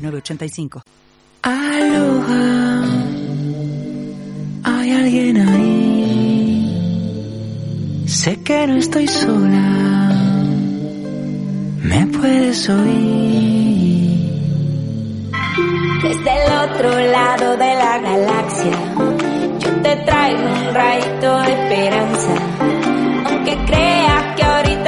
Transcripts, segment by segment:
906985. Aloha, hay alguien ahí. Sé que no estoy sola, me puedes oír. Desde el otro lado de la galaxia, yo te traigo un rayito de esperanza. Aunque creas que ahorita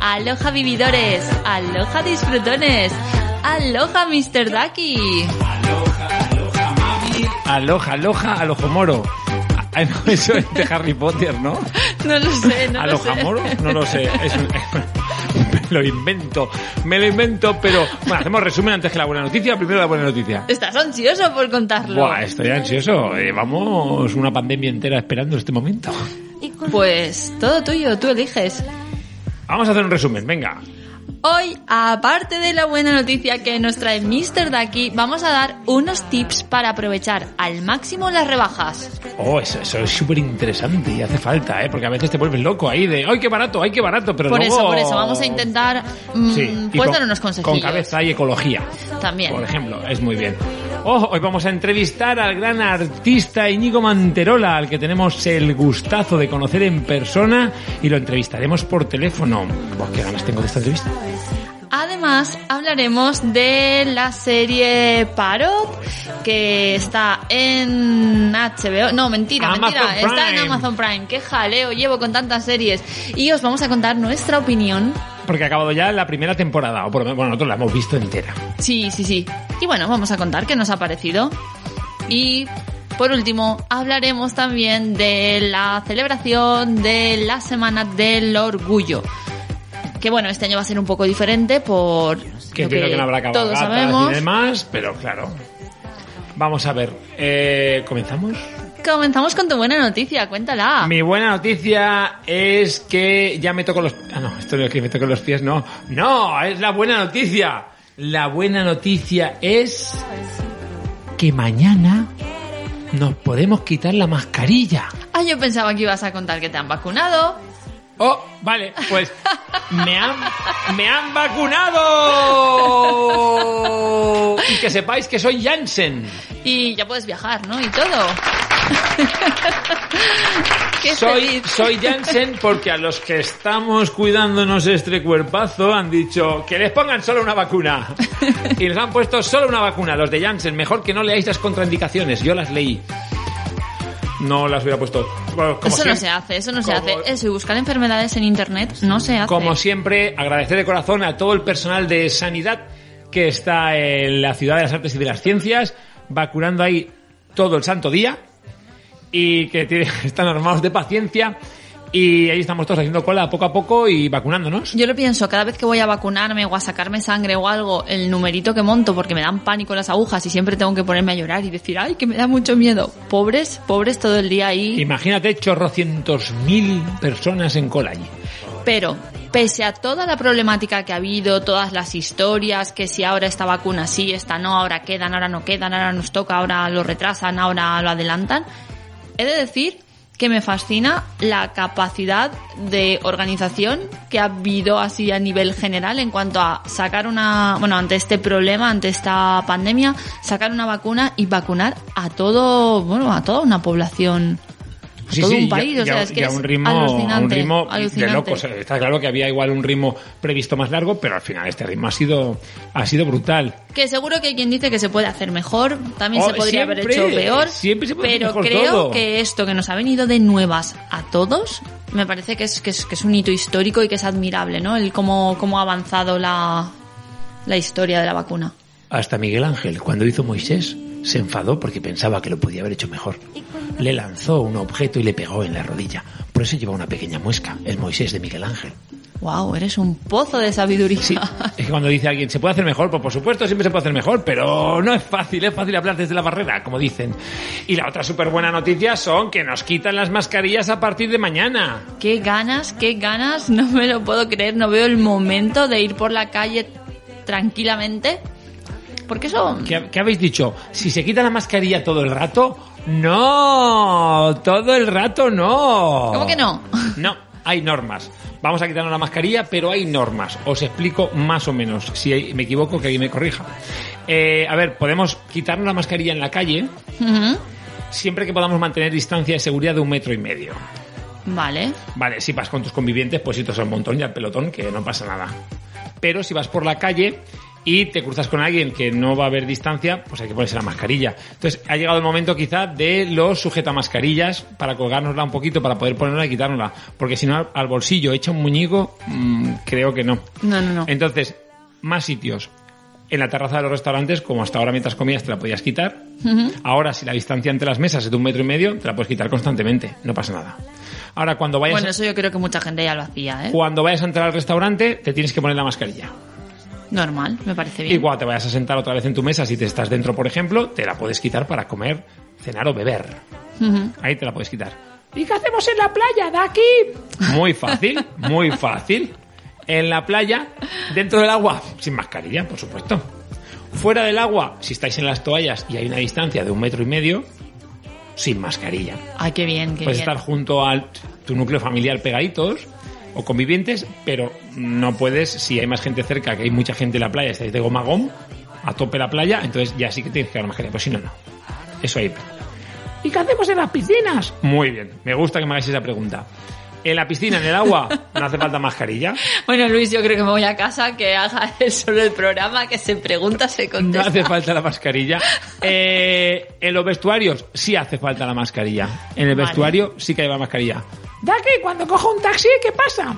Aloha, vividores. Aloha, disfrutones. Aloha, Mr. Ducky. Aloja, aloja, alojomoro. Ah, no, eso es de Harry Potter, ¿no? No lo sé, no lo sé. ¿Alojamoro? No lo sé. Es un- me lo invento. Me lo invento, pero... Bueno, hacemos resumen antes que la buena noticia. Primero la buena noticia. Estás ansioso por contarlo. Buah, estoy ansioso. Llevamos una pandemia entera esperando este momento. Pues todo tuyo, tú eliges. Vamos a hacer un resumen, venga. Hoy, aparte de la buena noticia que nos trae Mr. Ducky, vamos a dar unos tips para aprovechar al máximo las rebajas. Oh, eso, eso es súper interesante y hace falta, ¿eh? Porque a veces te vuelves loco ahí de, ¡ay, qué barato, ay, qué barato! Pero Por luego... eso, por eso, vamos a intentar mm, Sí, pues con- dar unos consejillos. Con cabeza y ecología. También. Por ejemplo, es muy bien. Oh, hoy vamos a entrevistar al gran artista Íñigo Manterola, al que tenemos el gustazo de conocer en persona y lo entrevistaremos por teléfono. Qué ganas tengo de esta entrevista. Además, hablaremos de la serie Parot, que está en HBO. No, mentira, Amazon mentira. Está en. Amazon Prime. Qué jaleo llevo con tantas series. Y os vamos a contar nuestra opinión. Porque ha acabado ya la primera temporada, o por lo menos, bueno, nosotros la hemos visto entera. Sí, sí, sí. Y bueno, vamos a contar qué nos ha parecido. Y por último, hablaremos también de la celebración de la Semana del Orgullo. Que bueno, este año va a ser un poco diferente por Que lo que no habrá todos cabalgatas sabemos. y demás, pero claro. Vamos a ver, eh, ¿comenzamos? Comenzamos con tu buena noticia, cuéntala. Mi buena noticia es que ya me toco los... Ah, no, esto no es que me toco los pies, no. No, es la buena noticia. La buena noticia es que mañana nos podemos quitar la mascarilla. Ah, yo pensaba que ibas a contar que te han vacunado. Oh, vale, pues me han, me han vacunado. Y que sepáis que soy Jansen. Y ya puedes viajar, ¿no? Y todo. Soy, soy Jansen porque a los que estamos cuidándonos este cuerpazo han dicho que les pongan solo una vacuna. Y les han puesto solo una vacuna, los de Jansen. Mejor que no leáis las contraindicaciones, yo las leí. No las hubiera puesto. Bueno, como Eso no se hace, eso no se hace. Eso y buscar enfermedades en internet no se hace. Como siempre, agradecer de corazón a todo el personal de sanidad que está en la ciudad de las artes y de las ciencias, vacunando ahí todo el santo día y que tiene- están armados de paciencia y ahí estamos todos haciendo cola poco a poco y vacunándonos. Yo lo pienso, cada vez que voy a vacunarme o a sacarme sangre o algo, el numerito que monto porque me dan pánico las agujas y siempre tengo que ponerme a llorar y decir, ay, que me da mucho miedo. Pobres, pobres todo el día ahí. Imagínate chorrocientos mil personas en cola allí. Pero, pese a toda la problemática que ha habido, todas las historias, que si ahora esta vacuna sí, esta no, ahora quedan, ahora no quedan, ahora nos toca, ahora lo retrasan, ahora lo adelantan, he de decir que me fascina la capacidad de organización que ha habido así a nivel general en cuanto a sacar una, bueno, ante este problema, ante esta pandemia, sacar una vacuna y vacunar a todo, bueno, a toda una población. A todo un ya- país, o ya- sea, es que es un ritmo, un alucinante, ritmo de locos. Está claro que había igual un ritmo previsto más largo, pero al final este ritmo ha sido, ha sido brutal. Que seguro que hay quien dice que se puede hacer mejor, también Oh, se podría haber hecho peor, siempre se puede hacer pero mejor creo todo. que esto que nos ha venido de nuevas a todos, me parece que es, que es, que es un hito histórico y que es admirable, ¿no? El cómo, cómo ha avanzado la, la historia de la vacuna. Hasta Miguel Ángel, cuando hizo Moisés, se enfadó porque pensaba que lo podía haber hecho mejor. Le lanzó un objeto y le pegó en la rodilla. Por eso lleva una pequeña muesca, el Moisés de Miguel Ángel. Wow, eres un pozo de sabiduría. Sí, es que cuando dice alguien, ¿se puede hacer mejor? Pues por supuesto, siempre se puede hacer mejor, pero no es fácil, es fácil hablar desde la barrera, como dicen. Y la otra súper buena noticia son que nos quitan las mascarillas a partir de mañana. Qué ganas, qué ganas, no me lo puedo creer, no veo el momento de ir por la calle tranquilamente. Porque eso... ¿Qué, qué habéis dicho? Si se quita la mascarilla todo el rato, no, todo el rato no. ¿Cómo que no? No, hay normas. Vamos a quitarnos la mascarilla, pero hay normas. Os explico más o menos. Si me equivoco, que alguien me corrija. Eh, a ver, podemos quitarnos la mascarilla en la calle siempre que podamos mantener distancia de seguridad de un metro y medio. Vale. Vale, si vas con tus convivientes, pues si te un montón y al pelotón, que no pasa nada. Pero si vas por la calle y te cruzas con alguien que no va a haber distancia, pues hay que ponerse la mascarilla. Entonces, ha llegado el momento quizá de los sujeta mascarillas para colgárnosla un poquito, para poder ponerla y quitárnosla. Porque si no, al- al bolsillo echa un muñico, mm, creo que no. No, no, no. Entonces, más sitios. En la terraza de los restaurantes, como hasta ahora mientras comías te la podías quitar. Ahora, si la distancia entre las mesas es de un metro y medio, te la puedes quitar constantemente. No pasa nada. Ahora, cuando vayas, Bueno, eso yo creo que mucha gente ya lo hacía, ¿eh? cuando vayas a entrar al restaurante, te tienes que poner la mascarilla. Normal, me parece Y bien. cuando te vayas a sentar otra vez en tu mesa, si te estás dentro, por ejemplo, te la puedes quitar para comer, cenar o beber. Ahí te la puedes quitar. ¿Y qué hacemos en la playa, Daki? Muy fácil, muy fácil. En la playa, dentro del agua, sin mascarilla, por supuesto. Fuera del agua, si estáis en las toallas y hay una distancia de un metro y medio, sin mascarilla. Ay, qué bien, qué Puedes bien. estar junto a tu núcleo familiar pegaditos o convivientes, pero no puedes, si hay más gente cerca, que hay mucha gente en la playa, estáis de goma a gom, a tope la playa, entonces ya sí que tienes que dar mascarilla, pero si no, no. Eso ahí. ¿Y qué hacemos en las piscinas? Muy bien, me gusta que me hagáis esa pregunta. En la piscina, en el agua, no hace falta mascarilla. Bueno, Luis, yo creo que me voy a casa, que haga él solo el programa, que se pregunta, se No contesta. hace falta la mascarilla. Eh, en los vestuarios sí hace falta la mascarilla. En el Vale. vestuario sí que lleva mascarilla. Daki, cuando cojo un taxi, ¿qué pasa?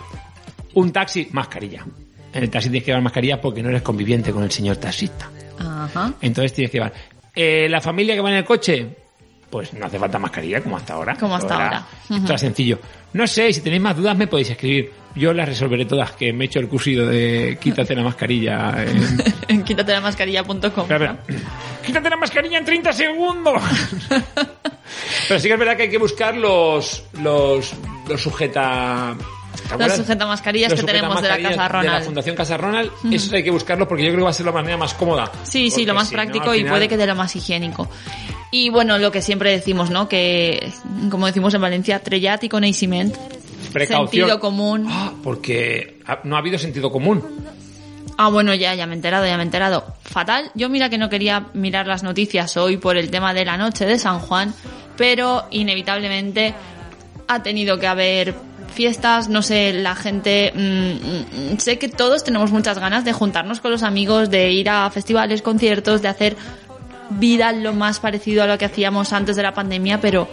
Un taxi, mascarilla. En el taxi tienes que llevar mascarilla porque no eres conviviente con el señor taxista. Ajá. Entonces tienes que llevar. Eh, la familia que va en el coche, pues no hace falta mascarilla como hasta ahora. Como hasta ahora. Esto era sencillo. No sé, si tenéis más dudas me podéis escribir. Yo las resolveré todas, que me he hecho el cursillo de quítate la mascarilla. en- Quítate la mascarilla.com. Espera. Quítate la mascarilla en 30 segundos. Pero sí que es verdad que hay que buscar los los, los sujeta sujeta mascarillas Los que tenemos de la Casa De la Ronald. Fundación Casa Ronald, esos hay que buscarlos porque yo creo que va a ser la manera más cómoda. Sí, sí, lo más si no, práctico y puede que de lo más higiénico. Y bueno, lo que siempre decimos, ¿no? Que, como decimos en Valencia, trellat y coneixement. Precaución. Sentido común. Ah, porque no ha habido sentido común. Ah, bueno, ya, ya me he enterado, ya me he enterado. Fatal. Yo mira que no quería mirar las noticias hoy por el tema de la noche de San Juan, pero inevitablemente ha tenido que haber fiestas, no sé, la gente, mm, mm, sé que todos tenemos muchas ganas de juntarnos con los amigos, de ir a festivales, conciertos, de hacer vida lo más parecido a lo que hacíamos antes de la pandemia, pero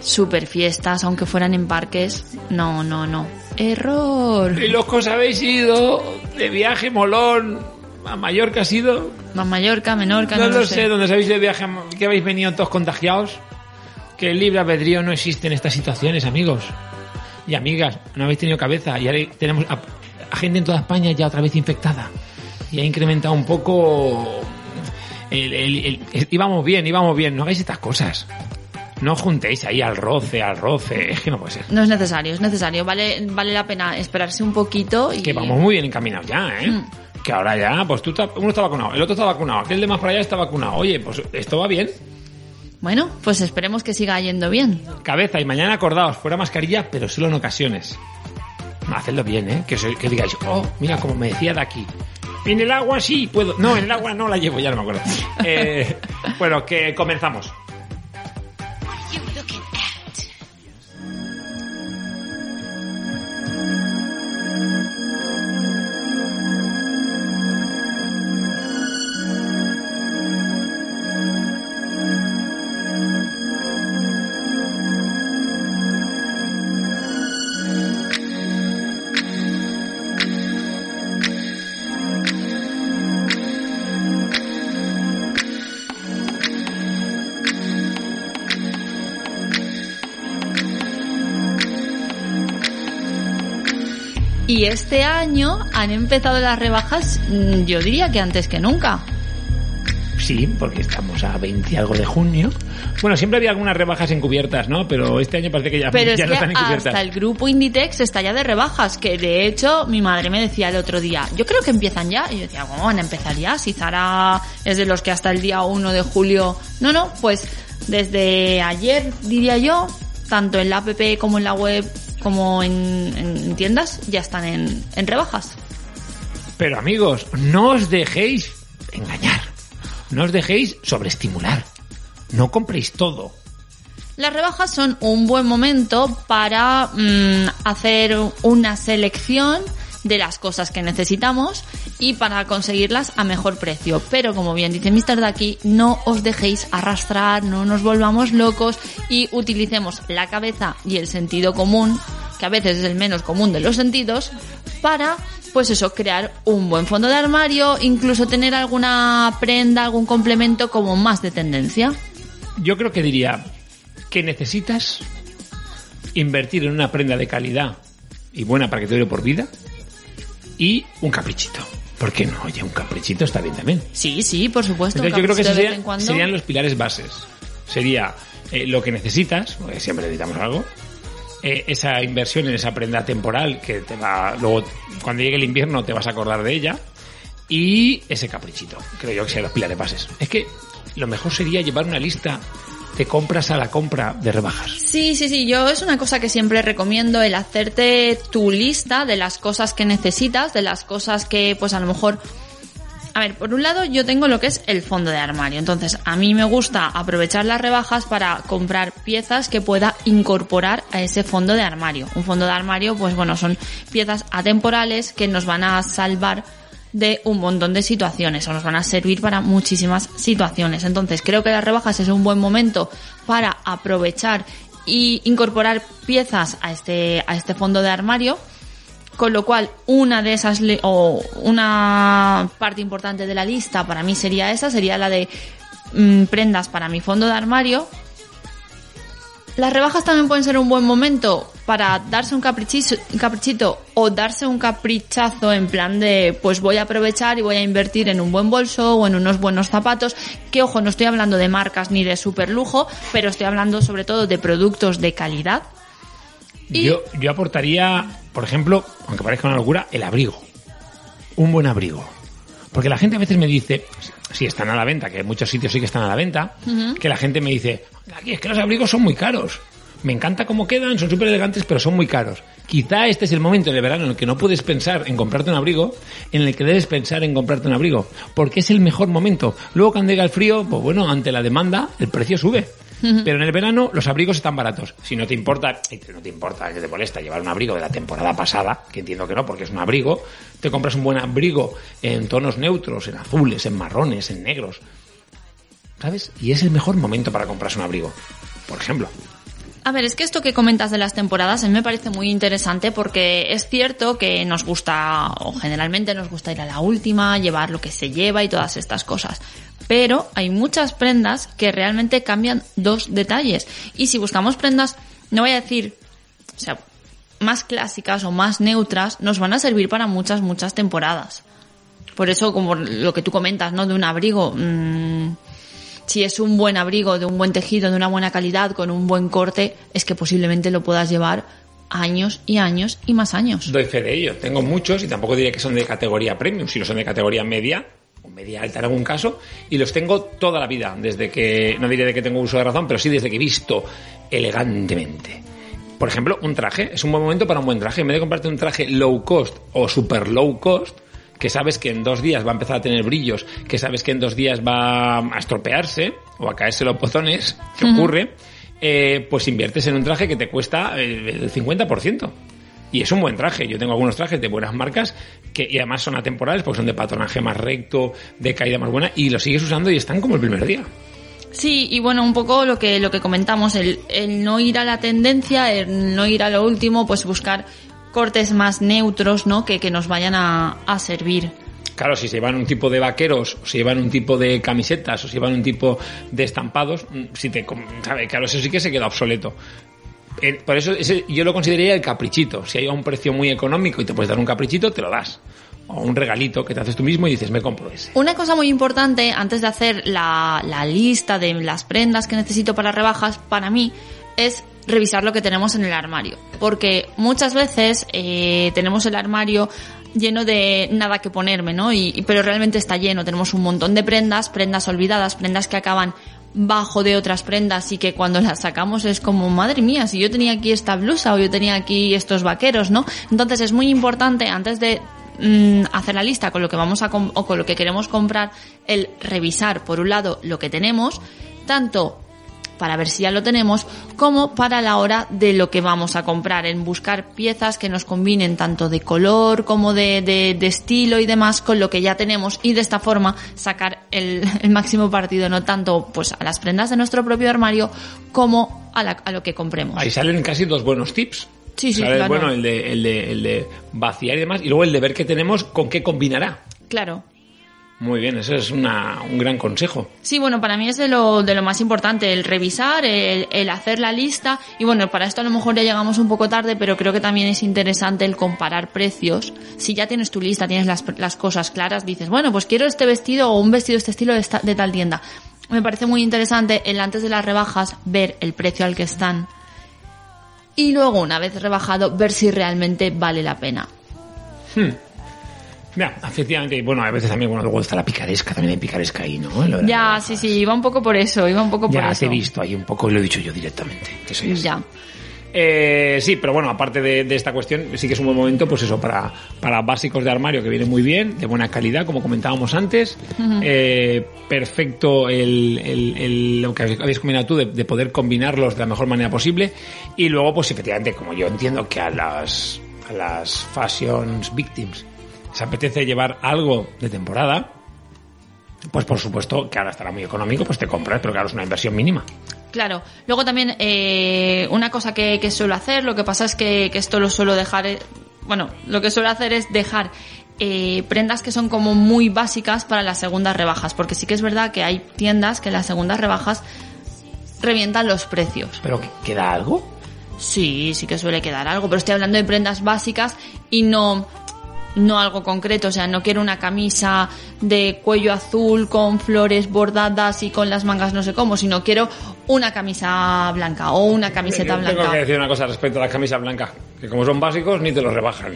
super fiestas, aunque fueran en parques, no, no, no. Error. Y los que os habéis ido de viaje molón a Mallorca ha sido. Más Mallorca, Menorca, No, no, lo lo sé, dónde sabéis de viaje, que habéis venido todos contagiados. Que el libre albedrío no existe en estas situaciones, amigos y amigas. No habéis tenido cabeza y ahora tenemos a, a gente en toda España ya otra vez infectada. Y ha incrementado un poco. El, el- el- el- íbamos bien, íbamos bien. No hagáis estas cosas. No juntéis ahí al roce, al roce. Es que no puede ser. No es necesario, es necesario. Vale, vale la pena esperarse un poquito y... Que vamos muy bien encaminados ya, ¿eh? Mm. Que ahora ya, pues tú, estás- uno está vacunado, el otro está vacunado, aquel de más para allá está vacunado. Oye, pues esto va bien. Bueno, pues esperemos que siga yendo bien. Cabeza y mañana acordaos, fuera mascarilla, pero solo en ocasiones. Hacedlo bien, ¿eh? Que, os- que digáis, oh, mira, como me decía de aquí. En el agua sí, puedo. No, en el agua no la llevo, ya no me acuerdo. Eh, bueno, que comenzamos. Y este año han empezado las rebajas, mm, yo diría que antes que nunca. Sí, porque estamos a 20 y algo de junio. Bueno, siempre había algunas rebajas encubiertas, ¿no? Pero este año parece que ya, Pero ya es no que están encubiertas. hasta el grupo Inditex está ya de rebajas, que de hecho mi madre me decía el otro día, yo creo que empiezan ya. Y yo decía, ¿cómo van a empezar ya? Si Zara es de los que hasta el día 1 de julio... No, no, pues desde ayer, diría yo, tanto en la app como en la web como en, en tiendas, ya están en, en rebajas. Pero amigos, no os dejéis engañar. No os dejéis sobreestimular. No compréis todo. Las rebajas son un buen momento para mm, hacer una selección de las cosas que necesitamos y para conseguirlas a mejor precio. Pero como bien dice Mr. Ducky, no os dejéis arrastrar, no nos volvamos locos y utilicemos la cabeza y el sentido común, que a veces es el menos común de los sentidos, para pues eso, crear un buen fondo de armario, incluso tener alguna prenda, algún complemento como más de tendencia. Yo creo que diría que necesitas invertir en una prenda de calidad y buena para que te dure por vida y un caprichito. ¿Por qué no? Oye, un caprichito está bien también. Sí, sí, por supuesto. Entonces yo creo que esos serían, serían los pilares bases. Sería eh, lo que necesitas, porque siempre necesitamos algo, eh, esa inversión en esa prenda temporal que te va, luego cuando llegue el invierno te vas a acordar de ella, y ese caprichito. Creo yo que serían los pilares bases. Es que lo mejor sería llevar una lista de compras a la compra de rebajas. Sí, sí, sí, yo es una cosa que siempre recomiendo, el hacerte tu lista de las cosas que necesitas, de las cosas que pues a lo mejor... A ver, por un lado yo tengo lo que es el fondo de armario, entonces a mí me gusta aprovechar las rebajas para comprar piezas que pueda incorporar a ese fondo de armario. Un fondo de armario, pues bueno, son piezas atemporales que nos van a salvar de un montón de situaciones o nos van a servir para muchísimas situaciones. Entonces creo que las rebajas es un buen momento para aprovechar y incorporar piezas a este, a este fondo de armario. Con lo cual, una de esas, o una parte importante de la lista para mí sería esa, sería la de mm, prendas para mi fondo de armario. Las rebajas también pueden ser un buen momento para darse un caprichito, o darse un caprichazo en plan de pues voy a aprovechar y voy a invertir en un buen bolso o en unos buenos zapatos. Que ojo, no estoy hablando de marcas ni de super lujo, pero estoy hablando sobre todo de productos de calidad. Yo, yo aportaría, por ejemplo, aunque parezca una locura, el abrigo. Un buen abrigo. Porque la gente a veces me dice, si están a la venta, que en muchos sitios sí que están a la venta, que la gente me dice, aquí es que los abrigos son muy caros. Me encanta cómo quedan, son súper elegantes, pero son muy caros. Quizá este es el momento del verano en el que no puedes pensar en comprarte un abrigo, en el que debes pensar en comprarte un abrigo, porque es el mejor momento. Luego cuando llega el frío, pues bueno, ante la demanda, el precio sube. Pero en el verano los abrigos están baratos. Si no te importa, no te importa, que te molesta llevar un abrigo de la temporada pasada, que entiendo que no, porque es un abrigo, te compras un buen abrigo en tonos neutros, en azules, en marrones, en negros. ¿Sabes? Y es el mejor momento para comprarse un abrigo. Por ejemplo. A ver, es que esto que comentas de las temporadas a mí me parece muy interesante porque es cierto que nos gusta, o generalmente nos gusta ir a la última, llevar lo que se lleva y todas estas cosas. Pero hay muchas prendas que realmente cambian dos detalles. Y si buscamos prendas, no voy a decir, o sea, más clásicas o más neutras, nos van a servir para muchas, muchas temporadas. Por eso, como lo que tú comentas, ¿no? De un abrigo, mm, si es un buen abrigo, de un buen tejido, de una buena calidad, con un buen corte, es que posiblemente lo puedas llevar años y años y más años. Doy fe de ello. Tengo muchos y tampoco diría que son de categoría premium, sino son de categoría media o media alta en algún caso y los tengo toda la vida, desde que, no diré de que tengo uso de razón, pero sí desde que he visto elegantemente. Por ejemplo, un traje. Es un buen momento para un buen traje. En vez de comprarte un traje low cost o super low cost, que sabes que en dos días va a empezar a tener brillos, que sabes que en dos días va a estropearse o a caerse los pozones, que ocurre, eh, pues inviertes en un traje que te cuesta eh, el 50%. Y es un buen traje. Yo tengo algunos trajes de buenas marcas que y además son atemporales porque son de patronaje más recto, de caída más buena y los sigues usando y están como el primer día. Sí, y bueno, un poco lo que, lo que comentamos, el, el no ir a la tendencia, el no ir a lo último, pues buscar cortes más neutros, ¿no? Que, que nos vayan a, a servir. Claro, si se llevan un tipo de vaqueros, o si llevan un tipo de camisetas, o si llevan un tipo de estampados, mm, si te, sabe, claro, eso sí que se queda obsoleto. por eso ese- yo lo consideraría el caprichito. Si hay un precio muy económico y te puedes dar un caprichito, te lo das. O un regalito que te haces tú mismo y dices, me compro ese. Una cosa muy importante antes de hacer la, la lista de las prendas que necesito para rebajas, para mí, es revisar lo que tenemos en el armario. Porque muchas veces eh, tenemos el armario lleno de nada que ponerme, ¿no? Y, pero realmente está lleno. Tenemos un montón de prendas, prendas olvidadas, prendas que acaban bajo de otras prendas y que cuando las sacamos es como, madre mía, si yo tenía aquí esta blusa o yo tenía aquí estos vaqueros, ¿no? Entonces es muy importante antes de mm, hacer la lista con lo que vamos a o con lo que queremos comprar, el revisar por un lado lo que tenemos, tanto para ver si ya lo tenemos, como para la hora de lo que vamos a comprar, en buscar piezas que nos combinen tanto de color como de, de- de estilo y demás con lo que ya tenemos y de esta forma sacar el, el máximo partido, no tanto pues a las prendas de nuestro propio armario como a, la- a lo que compremos. Ahí salen casi dos buenos tips. Sí, sí, claro. Bueno, el de, el, de, el de vaciar y demás, y luego el de ver qué tenemos, con qué combinará. Claro. Muy bien, eso es una, un gran consejo. Sí, bueno, para mí es de lo, de lo más importante, el revisar, el, el hacer la lista. Y bueno, para esto a lo mejor ya llegamos un poco tarde, pero creo que también es interesante el comparar precios. Si ya tienes tu lista, tienes las, las cosas claras, dices, bueno, pues quiero este vestido o un vestido de este estilo de, esta- de tal tienda. Me parece muy interesante el antes de las rebajas ver el precio al que están. Y luego, una vez rebajado, ver si realmente vale la pena. Ya, efectivamente, y bueno, a veces también, bueno, luego está la picaresca, también hay picaresca ahí, ¿no? Ya, sí, sí, iba un poco por eso, iba un poco por Ya, eso. te he visto ahí un poco y lo he dicho yo directamente. que soy así. Ya. Eh, sí, pero bueno, aparte de, de esta cuestión, sí que es un buen momento, pues eso, para, para básicos de armario que vienen muy bien, de buena calidad, como comentábamos antes. Eh, perfecto el, el- el- lo que habéis combinado tú, de, de poder combinarlos de la mejor manera posible. Y luego, pues efectivamente, como yo entiendo que a las, a las fashions victims se apetece llevar algo de temporada, pues por supuesto que ahora estará muy económico, pues te compras, pero claro, es una inversión mínima. Claro. Luego también eh, una cosa que, que suelo hacer, lo que pasa es que, que esto lo suelo dejar, eh, bueno, lo que suelo hacer es dejar eh, prendas que son como muy básicas para las segundas rebajas, porque sí que es verdad que hay tiendas que en las segundas rebajas revientan los precios. ¿Pero que- queda algo? Sí, sí que suele quedar algo, pero estoy hablando de prendas básicas y no no algo concreto, o sea, no quiero una camisa de cuello azul con flores bordadas y con las mangas no sé cómo, sino quiero una camisa blanca o una camiseta Yo Tengo blanca. que decir una cosa respecto a las camisas blancas, que como son básicos ni te los rebajan.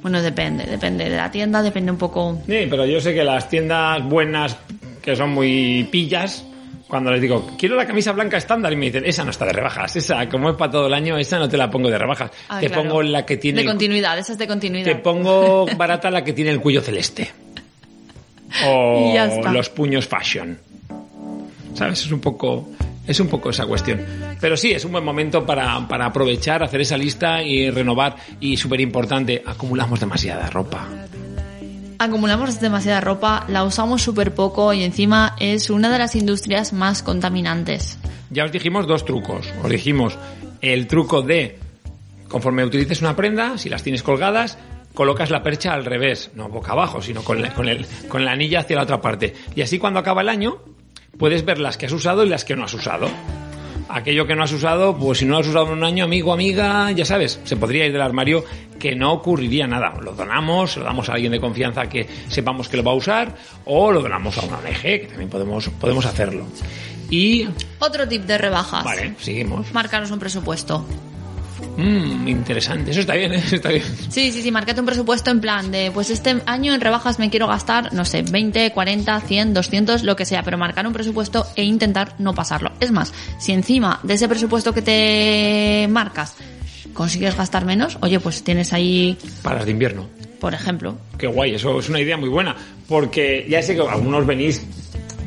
Bueno, depende, depende de la tienda, depende un poco. Sí, pero yo sé que las tiendas buenas, que son muy pillas, cuando les digo, quiero la camisa blanca estándar, y me dicen, esa no está de rebajas, esa, como es para todo el año, esa no te la pongo de rebajas. Ah, te claro. pongo la que tiene... de el- continuidad, esa es de te continuidad. pongo barata la que tiene el cuello celeste. O los puños fashion. ¿Sabes? Es un poco... Es un poco esa cuestión. Pero sí, es un buen momento para, para aprovechar, hacer esa lista y renovar. Y súper importante, acumulamos demasiada ropa. Acumulamos demasiada ropa, la usamos súper poco y encima es una de las industrias más contaminantes. Ya os dijimos dos trucos. Os dijimos el truco de, conforme utilices una prenda, si las tienes colgadas, colocas la percha al revés, no boca abajo, sino con la, con el, con la anilla hacia la otra parte. Y así cuando acaba el año, puedes ver las que has usado y las que no has usado. Aquello que no has usado, pues si no lo has usado en un año, amigo, amiga, ya sabes, se podría ir del armario que no ocurriría nada. Lo donamos, lo damos a alguien de confianza que sepamos que lo va a usar, o lo donamos a una ONG, que también podemos, podemos hacerlo. Y, Otro tip de rebajas. vale, seguimos. Marcaros un presupuesto. Mmm, interesante. Eso está bien, ¿eh? está bien. Sí, sí, sí, marcate un presupuesto en plan de, pues este año en rebajas me quiero gastar, no sé, 20, 40, 100, 200, lo que sea, pero marcar un presupuesto e intentar no pasarlo. Es más, si encima de ese presupuesto que te marcas consigues gastar menos, oye, pues tienes ahí, Para las de invierno. por ejemplo, Qué guay, eso es una idea muy buena. Porque ya sé que algunos venís.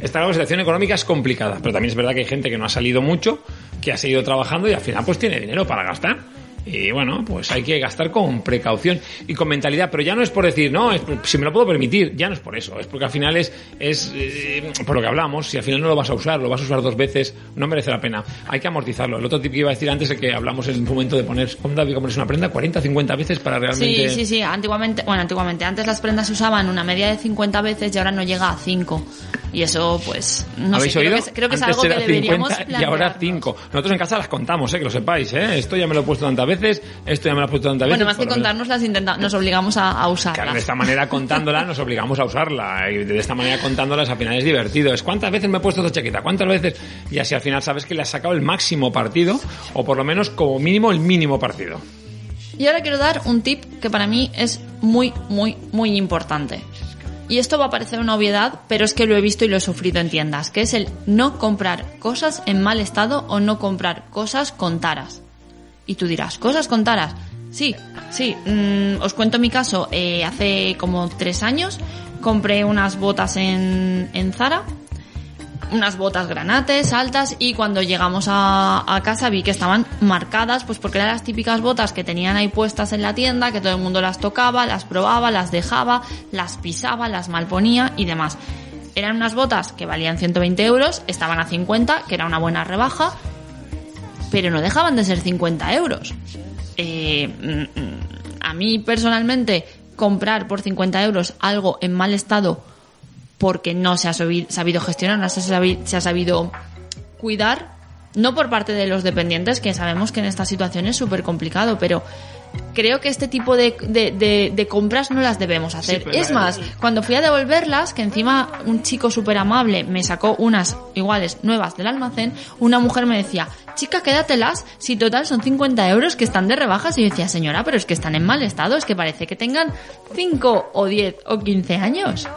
Esta situación económica es complicada, pero también es verdad que hay gente que no ha salido mucho, que ha seguido trabajando y al final pues tiene dinero para gastar. Y bueno, pues hay que gastar con precaución y con mentalidad, pero ya no es por decir, no, es, si me lo puedo permitir, ya no es por eso, es porque al final es, es eh, por lo que hablamos, si al final no lo vas a usar, lo vas a usar dos veces, no merece la pena. Hay que amortizarlo. El otro tip que iba a decir antes es que hablamos en un momento de poner, ¿cómo había que ponerse una prenda? 40, 50 veces para realmente... Sí, sí, sí, antiguamente, bueno, antiguamente, antes las prendas se usaban una media de 50 veces y ahora no llega a 5. Y eso, pues, no ¿Habéis sé, creo oído? que, creo que es algo que deberíamos 50 y ahora plantearnos. 5. Nosotros en casa las contamos, eh, que lo sepáis, eh. Esto ya me lo he puesto tantas veces, esto ya me lo he puesto tantas veces. Bueno, más que menos- contárnoslas, intenta- nos obligamos a, a Claro, usarlas. de esta manera contándola nos obligamos a usarla y de esta manera contándolas al final es divertido. Es cuántas veces me he puesto esta chaqueta, cuántas veces y así al final sabes que le has sacado el máximo partido o por lo menos como mínimo el mínimo partido. Y ahora quiero dar un tip que para mí es muy, muy, muy importante. Y esto va a parecer una obviedad, pero es que lo he visto y lo he sufrido en tiendas, que es el no comprar cosas en mal estado o no comprar cosas con taras. Y tú dirás, ¿cosas con taras? Sí, sí. mm, os cuento mi caso. Eh, hace como tres años compré unas botas en, en Zara unas botas granates altas y cuando llegamos a, a casa vi que estaban marcadas pues porque eran las típicas botas que tenían ahí puestas en la tienda que todo el mundo las tocaba, las probaba, las dejaba, las pisaba, las malponía y demás. Eran unas botas que valían 120 euros, estaban a 50, que era una buena rebaja, pero no dejaban de ser 50 euros. Eh, mm, mm, a mí personalmente comprar por 50 euros algo en mal estado porque no se ha sabi- sabido gestionar, no se ha sabi- se ha sabido cuidar, no por parte de los dependientes, que sabemos que en esta situación es súper complicado, pero creo que este tipo de, de- de- de compras no las debemos hacer. es más, cuando fui a devolverlas, que encima un chico súper amable me sacó unas iguales nuevas del almacén, una mujer me decía, chica, quédatelas, si total son 50 euros que están de rebajas, y yo decía, señora, pero es que están en mal estado, es que parece que tengan 5 o 10 o 15 años.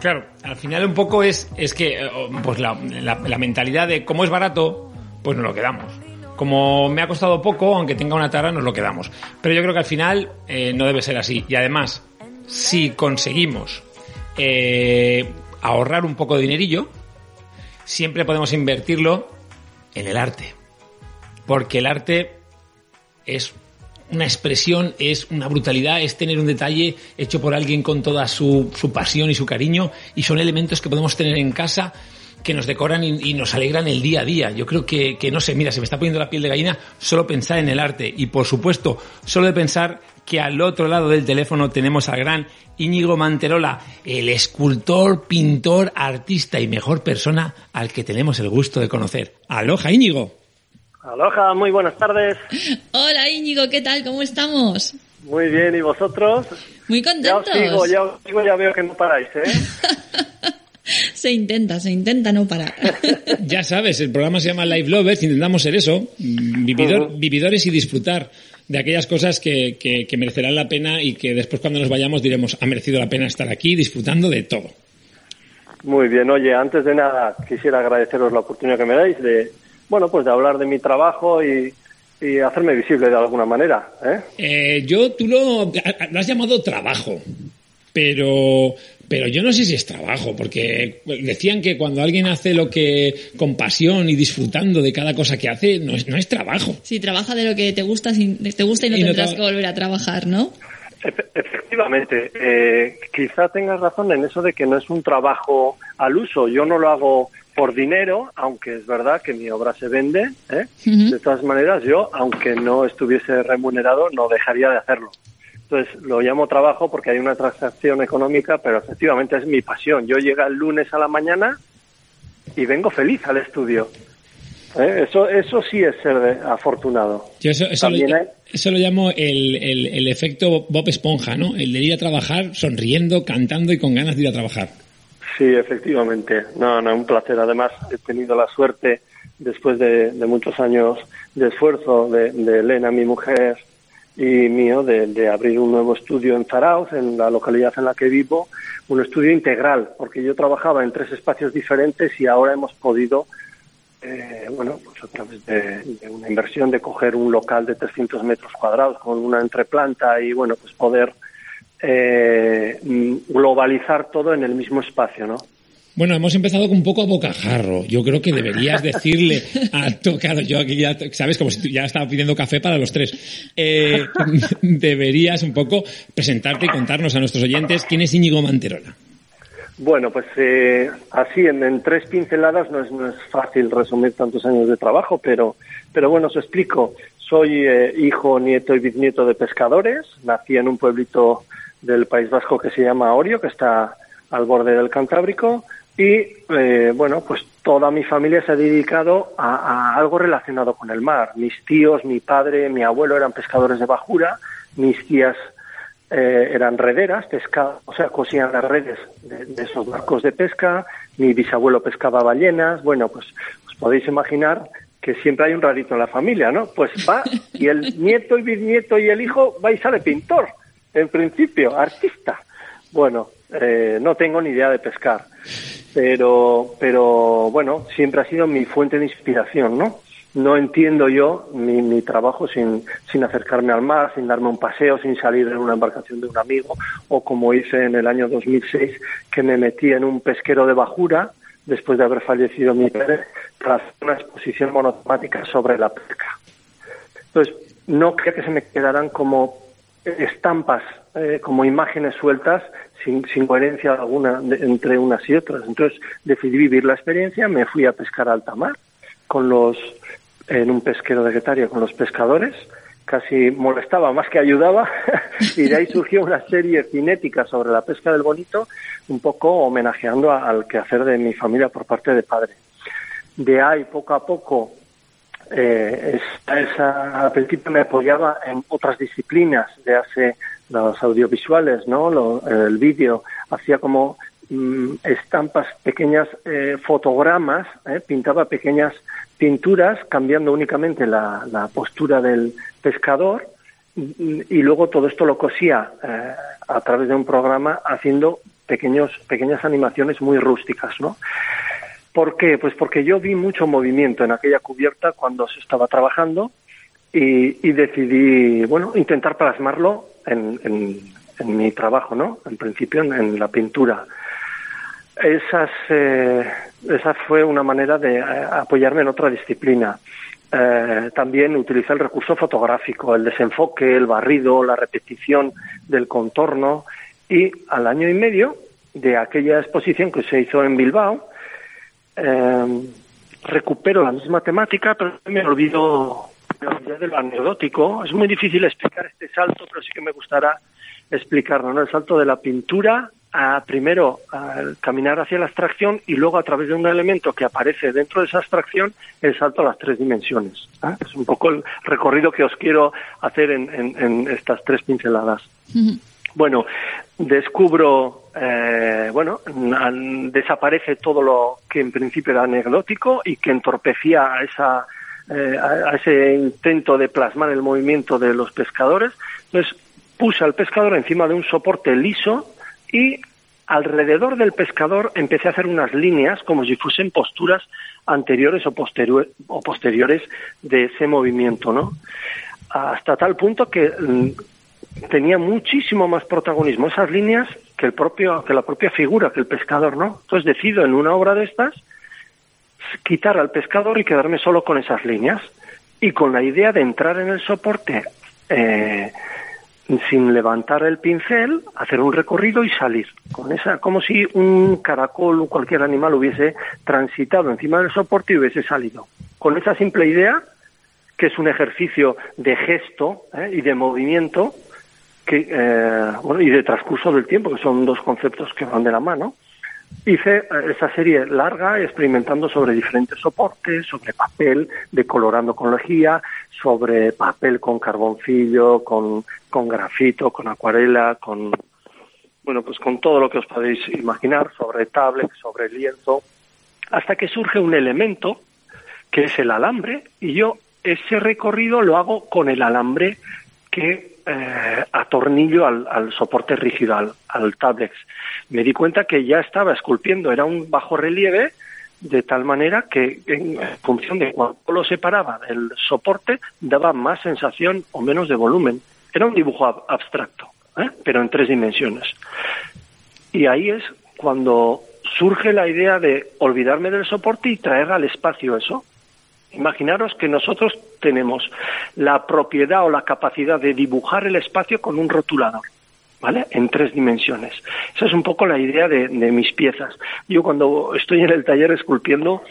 Claro, al final un poco es, es que eh, pues la, mentalidad de como es barato, pues nos lo quedamos. Como me ha costado poco, aunque tenga una tara, nos lo quedamos. Pero yo creo que al final eh, no debe ser así. Y además, si conseguimos eh, ahorrar un poco de dinerillo, siempre podemos invertirlo en el arte. Porque el arte es una expresión, es una brutalidad, es tener un detalle hecho por alguien con toda su, su pasión y su cariño y son elementos que podemos tener en casa que nos decoran y, y nos alegran el día a día. Yo creo que, que, no sé, mira, se me está poniendo la piel de gallina solo pensar en el arte y por supuesto, solo de pensar que al otro lado del teléfono tenemos al gran Íñigo Manterola, el escultor, pintor, artista y mejor persona al que tenemos el gusto de conocer. Aloha, Íñigo. Aloha, muy buenas tardes. Hola Íñigo, ¿qué tal? ¿Cómo estamos? Muy bien, ¿y vosotros? Muy Ya os contentos. sigo, ya os sigo, ya veo que no paráis, ¿eh? Se intenta, se intenta no parar. Ya sabes, el programa se llama Live Lovers, intentamos ser eso, vividores y disfrutar de aquellas cosas que, que- que merecerán la pena y que después cuando nos vayamos diremos, ha merecido la pena estar aquí disfrutando de todo. Muy bien, oye, antes de nada quisiera agradeceros la oportunidad que me dais de, bueno, pues de hablar de mi trabajo y, y hacerme visible de alguna manera, ¿eh? Eh, yo, tú lo, lo has llamado trabajo, pero, pero yo no sé si es trabajo, porque decían que cuando alguien hace lo que con pasión y disfrutando de cada cosa que hace, no es, no es trabajo. Si trabaja de lo que te gusta, sin- te gusta y no Y no tendrás te- que volver a trabajar, ¿no? Efe- Efectivamente, eh, quizá tengas razón en eso de que no es un trabajo al uso. Yo no lo hago por dinero, aunque es verdad que mi obra se vende. ¿eh? De todas maneras, yo, aunque no estuviese remunerado, no dejaría de hacerlo. Entonces, lo llamo trabajo porque hay una transacción económica, pero efectivamente es mi pasión. Yo llego el lunes a la mañana y vengo feliz al estudio. ¿eh? Eso, eso sí es ser afortunado. Yo eso, eso, lo, También hay- eso lo llamo el, el- el efecto Bob Esponja, ¿no? El de ir a trabajar sonriendo, cantando y con ganas de ir a trabajar. Sí, efectivamente. No, no, un placer. Además, he tenido la suerte, después de, de muchos años de esfuerzo de, de Elena, mi mujer, y mío, de, de abrir un nuevo estudio en Zarauz, en la localidad en la que vivo, un estudio integral, porque yo trabajaba en tres espacios diferentes y ahora hemos podido, eh, bueno, pues a través de, de una inversión de coger un local de 300 metros cuadrados con una entreplanta y, bueno, pues poder eh, mm, globalizar todo en el mismo espacio, ¿no? Bueno, hemos empezado con un poco a bocajarro. Yo creo que deberías decirle a to- claro, yo aquí ya, sabes, como si ya estaba pidiendo café para los tres. Eh, deberías un poco presentarte y contarnos a nuestros oyentes quién es Íñigo Manterola. Bueno, pues eh, así en, en tres pinceladas no es, no es fácil resumir tantos años de trabajo, pero, pero bueno, os explico. Soy eh, hijo, nieto y bisnieto de pescadores. Nací en un pueblito del País Vasco que se llama Orio, que está al borde del Cantábrico. Y eh, bueno, pues toda mi familia se ha dedicado a, a algo relacionado con el mar. Mis tíos, mi padre, mi abuelo eran pescadores de bajura, mis tías eh, eran rederas, pesca, o sea, cosían las redes de, de esos barcos de pesca, mi bisabuelo pescaba ballenas, bueno, pues os podéis imaginar que siempre hay un rarito en la familia, ¿no? Pues va y el nieto y bisnieto y el hijo va y sale pintor, en principio, artista. Bueno, eh, no tengo ni idea de pescar, pero, pero bueno, siempre ha sido mi fuente de inspiración, ¿no? No entiendo yo mi, mi trabajo sin, sin acercarme al mar, sin darme un paseo, sin salir en una embarcación de un amigo, o como hice en el año 2006, que me metí en un pesquero de bajura, después de haber fallecido mi padre, hacer una exposición monotemática sobre la pesca. Entonces, no quería que se me quedaran como estampas, eh, como imágenes sueltas, sin, sin coherencia alguna entre unas y otras. Entonces, decidí vivir la experiencia, me fui a pescar a alta mar con los, en un pesquero de Guetaria con los pescadores, casi molestaba más que ayudaba, y de ahí surgió una serie cinética sobre la pesca del bonito, un poco homenajeando al quehacer de mi familia por parte de padre. De ahí, poco a poco, eh, esa- al principio me apoyaba en otras disciplinas de hace los audiovisuales, ¿no? Lo- el vídeo, hacía como mm, estampas, pequeñas eh, fotogramas, ¿eh? pintaba pequeñas pinturas, cambiando únicamente la, postura del pescador, y, y luego todo esto lo cosía eh, a través de un programa haciendo pequeños, pequeñas animaciones muy rústicas, ¿no? ¿Por qué? Pues porque yo vi mucho movimiento en aquella cubierta cuando se estaba trabajando y, y decidí, bueno, intentar plasmarlo en, mi trabajo, ¿no? En principio en, la pintura. Esas, eh, esa fue una manera de eh, apoyarme en otra disciplina. Eh, también utilicé el recurso fotográfico, el desenfoque, el barrido, la repetición del contorno y al año y medio de aquella exposición que se hizo en Bilbao, eh, recupero la misma temática, pero me olvido, de lo anecdótico. Es muy difícil explicar este salto, pero sí que me gustará explicarlo, ¿no? El salto de la pintura a primero a caminar hacia la abstracción y luego a través de un elemento que aparece dentro de esa abstracción el salto a las tres dimensiones. ¿ah? Es un poco el recorrido que os quiero hacer en, en- en estas tres pinceladas. Bueno, descubro, eh, bueno, an- desaparece todo lo que en principio era anecdótico y que entorpecía a, esa, eh, a ese intento de plasmar el movimiento de los pescadores. Entonces puse al pescador encima de un soporte liso y alrededor del pescador empecé a hacer unas líneas como si fuesen posturas anteriores o, o posteriores de ese movimiento, ¿no? Hasta tal punto que mm, tenía muchísimo más protagonismo esas líneas que el propio que la propia figura que el pescador no entonces decido en una obra de estas quitar al pescador y quedarme solo con esas líneas y con la idea de entrar en el soporte eh, sin levantar el pincel, hacer un recorrido y salir. Con esa, como si un caracol o cualquier animal hubiese transitado encima del soporte y hubiese salido. Con esa simple idea, que es un ejercicio de gesto ¿eh? y de movimiento, que, eh, y de transcurso del tiempo, que son dos conceptos que van de la mano. Hice eh, esa serie larga experimentando sobre diferentes soportes, sobre papel, decolorando con lejía, sobre papel con carboncillo, con, con grafito, con acuarela, con, bueno, pues con todo lo que os podéis imaginar, sobre tablet, sobre lienzo, hasta que surge un elemento que es el alambre, y yo ese recorrido lo hago con el alambre que eh, atornillo al, soporte rígido, al, al tablex. Me di cuenta que ya estaba esculpiendo, era un bajo relieve, de tal manera que en función de cuánto lo separaba del soporte, daba más sensación o menos de volumen. Era un dibujo ab abstracto, ¿eh? pero en tres dimensiones. Y ahí es cuando surge la idea de olvidarme del soporte y traer al espacio eso. Imaginaros que nosotros tenemos la propiedad o la capacidad de dibujar el espacio con un rotulador. ¿Vale? En tres dimensiones. Esa es un poco la idea de, mis piezas. Yo cuando estoy en el taller esculpiendo,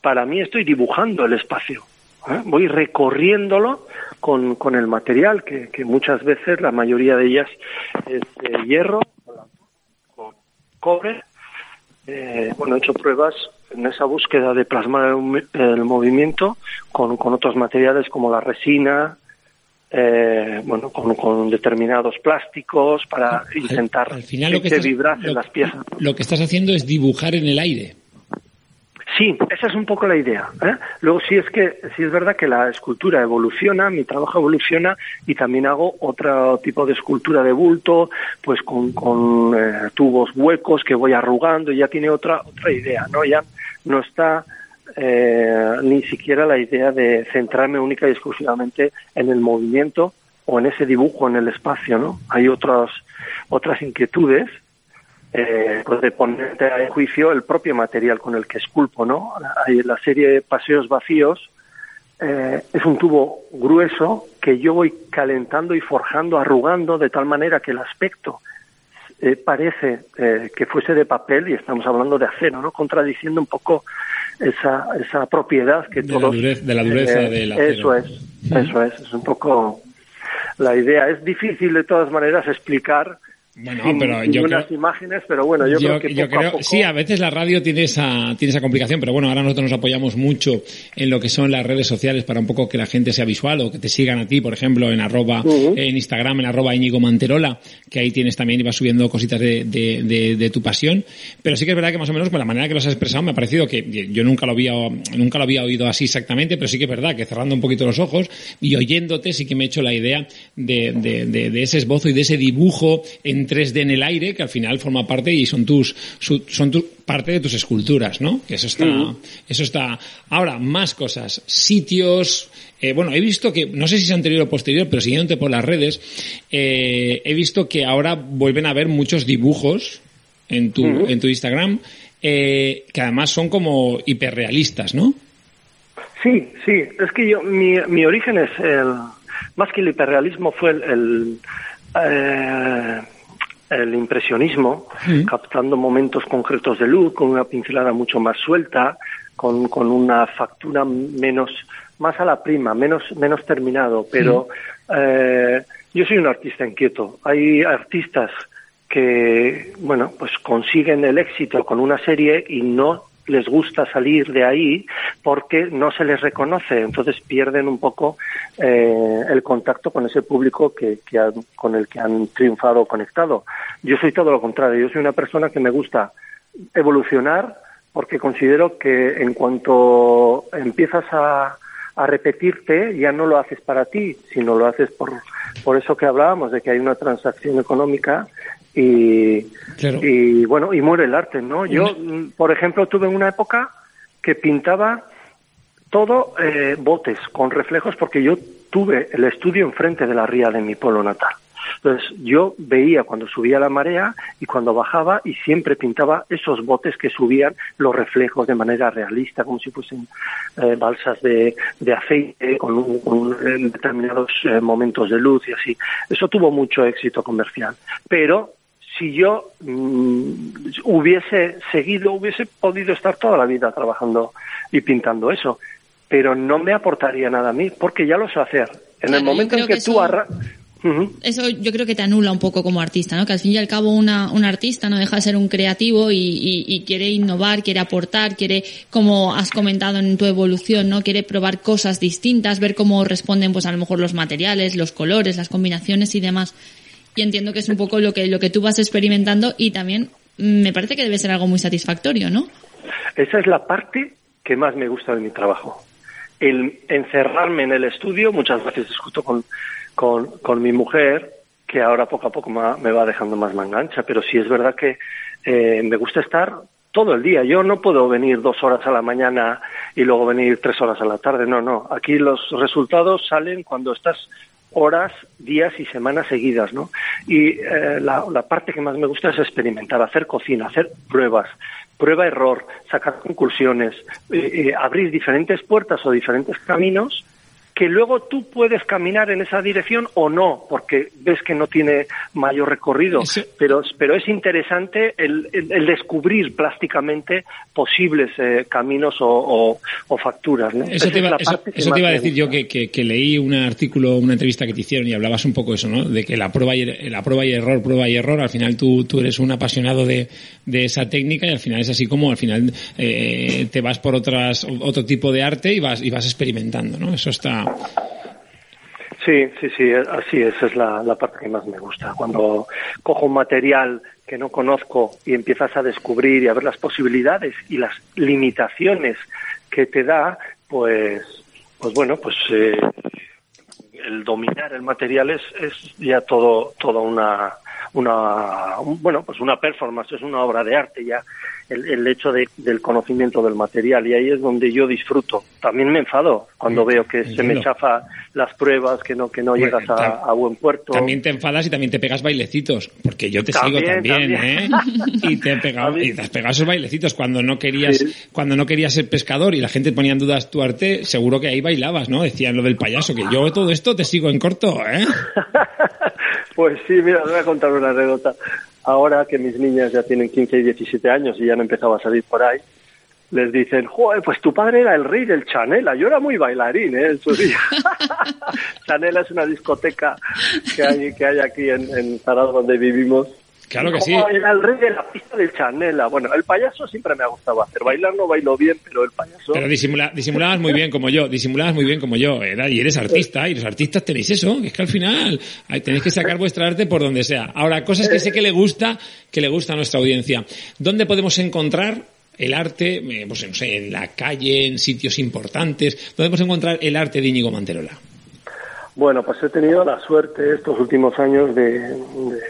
para mí estoy dibujando el espacio. ¿eh? Voy recorriéndolo con, con el material, que, muchas veces la mayoría de ellas es de hierro, con cobre. Eh, bueno, he hecho pruebas en esa búsqueda de plasmar el, el movimiento con, con, otros materiales como la resina, eh, bueno, con, con, determinados plásticos para intentar al, al final lo que, que estás, lo, las piezas. Lo que estás haciendo es dibujar en el aire. Sí, esa es un poco la idea. ¿eh? Luego sí es que sí es verdad que la escultura evoluciona, mi trabajo evoluciona y también hago otro tipo de escultura de bulto, pues con, con eh, tubos huecos que voy arrugando y ya tiene otra otra idea, ¿no? Ya no está eh, ni siquiera la idea de centrarme única y exclusivamente en el movimiento o en ese dibujo en el espacio, ¿no? Hay otras otras inquietudes eh, pues de ponerte a juicio el propio material con el que esculpo, ¿no? Hay la serie Paseos Vacíos eh, es un tubo grueso que yo voy calentando y forjando, arrugando de tal manera que el aspecto eh, parece eh, que fuese de papel y estamos hablando de acero, ¿no? Contradiciendo un poco esa, esa propiedad que de todos... La dureza, de la dureza eh, del acero. Eso es, eso es, es un poco la idea. Es difícil de todas maneras explicar bueno, sin, pero sin yo unas creo, imágenes, pero bueno, yo, yo creo que yo poco creo- a poco... sí, a veces la radio tiene esa, tiene esa complicación, pero bueno, ahora nosotros nos apoyamos mucho en lo que son las redes sociales para un poco que la gente sea visual o que te sigan a ti, por ejemplo, en arroba, en Instagram, en arroba Íñigo Manterola, que ahí tienes también y vas subiendo cositas de, de, de, de tu pasión. Pero sí que es verdad que más o menos con la manera que los has expresado me ha parecido que yo nunca lo había, nunca lo había oído así exactamente, pero sí que es verdad que cerrando un poquito los ojos y oyéndote sí que me he hecho la idea de, de, de, de ese esbozo y de ese dibujo en 3D en el aire que al final forma parte y son tus, su- son tu, parte de tus esculturas, ¿no? Eso está, eso está. Ahora, más cosas. Sitios, eh, bueno, he visto que, no sé si es anterior o posterior, pero siguiéndote por las redes, eh, he visto que ahora vuelven a haber muchos dibujos en tu, Ujú. en tu Instagram, eh, que además son como hiperrealistas, ¿no? Sí, sí, es que yo, mi, mi origen es el, más que el hiperrealismo fue el, el, eh, el impresionismo, captando momentos concretos de luz con una pincelada mucho más suelta, con, con una factura menos, más a la prima, menos, menos terminado, pero eh, yo soy un artista inquieto. Hay artistas que, bueno, pues consiguen el éxito con una serie y no les gusta salir de ahí porque no se les reconoce, entonces pierden un poco eh, el contacto con ese público que, han- con el que han triunfado o conectado. Yo soy todo lo contrario, yo soy una persona que me gusta evolucionar porque considero que en cuanto empiezas a, a repetirte, ya no lo haces para ti, sino lo haces por, por eso que hablábamos, de que hay una transacción económica y, Claro. y bueno, y muere el arte, ¿no? Yo, mm, por ejemplo, tuve una época que pintaba todo eh, botes con reflejos porque yo tuve el estudio enfrente de la ría de mi pueblo natal. Entonces yo veía cuando subía la marea y cuando bajaba y siempre pintaba esos botes que subían los reflejos de manera realista, como si fuesen eh, balsas de, de aceite con, un- con un- en determinados eh, momentos de luz y así. Eso tuvo mucho éxito comercial. Pero si yo mm, hubiese seguido, hubiese podido estar toda la vida trabajando y pintando eso, pero no me aportaría nada a mí, porque ya lo sé hacer. En Claro, el momento en que, que tú eso- arra... Eso yo creo que te anula un poco como artista, ¿no? Que al fin y al cabo una, un artista no deja de ser un creativo y, y- y quiere innovar, quiere aportar, quiere, como has comentado en tu evolución, ¿no? Quiere probar cosas distintas, ver cómo responden, pues a lo mejor los materiales, los colores, las combinaciones y demás. Y entiendo que es un poco lo que, lo que tú vas experimentando y también mm, me parece que debe ser algo muy satisfactorio, ¿no? Esa es la parte que más me gusta de mi trabajo. El encerrarme en el estudio, muchas veces discuto con, con, con mi mujer, que ahora poco a poco me va dejando más mangancha, pero sí es verdad que eh, me gusta estar todo el día. Yo no puedo venir dos horas a la mañana y luego venir tres horas a la tarde. No, no. Aquí los resultados salen cuando estás horas, días y semanas seguidas, ¿no? Y eh, la, la parte que más me gusta es experimentar, hacer cocina, hacer pruebas, prueba-error, sacar conclusiones, eh, eh, abrir diferentes puertas o diferentes caminos que luego tú puedes caminar en esa dirección o no, porque ves que no tiene mayor recorrido, pero, pero es interesante el, el- el descubrir plásticamente posibles eh, caminos o, o- o facturas. ¿no? Eso te es iba, eso- eso te a decir yo que, que- que leí un artículo, una entrevista que te hicieron y hablabas un poco de eso, ¿no? De que la prueba y, la prueba y error, prueba y error, al final tú, tú eres un apasionado de, de esa técnica y al final es así como al final eh, te vas por otras, otro tipo de arte y vas, y vas experimentando, ¿no? Eso está, Sí, sí, sí, así es, es la, la parte que más me gusta. Cuando cojo un material que no conozco y empiezas a descubrir y a ver las posibilidades y las limitaciones que te da, pues, pues bueno, pues eh, el dominar el material es, es ya todo, toda una, una, un- bueno, pues una performance, es una obra de arte ya, el, el hecho de- del conocimiento del material y ahí es donde yo disfruto. También me enfado cuando veo que se me chafa las pruebas, que no, que no Bueno, llegas a, a buen puerto. También te enfadas y también te pegas bailecitos, porque yo te También, sigo también, también. ¿eh? Y te, he pegado, y te has pegado esos bailecitos cuando no querías, Sí. cuando no querías ser pescador y la gente ponía en dudas tu arte, seguro que ahí bailabas, ¿no? Decían lo del payaso, que yo todo esto te sigo en corto, ¿eh? Pues sí, mira, te voy a contar una anécdota. Ahora que mis niñas ya tienen 15 y 17 años y ya han empezado a salir por ahí, les dicen, joder, pues tu padre era el rey del Chanela. Yo era muy bailarín, ¿eh? En su día. Chanela es una discoteca que hay, que hay aquí en, en donde vivimos. Claro que sí. "Joder, Era el rey de la pista del Chanela. Bueno, el payaso siempre me ha gustado hacer. Bailar no bailo bien, pero el payaso... Pero disimula- disimulabas muy bien como yo, disimulabas muy bien como yo, era- y eres artista, y los artistas tenéis eso, que es que al final tenéis que sacar vuestra arte por donde sea. Ahora, cosas que sé que le gusta, que le gusta a nuestra audiencia. ¿Dónde podemos encontrar el arte, eh, pues no sé, en la calle, en sitios importantes? ¿Dónde podemos encontrar el arte de Íñigo Manterola? Bueno, pues he tenido la suerte estos últimos años de, de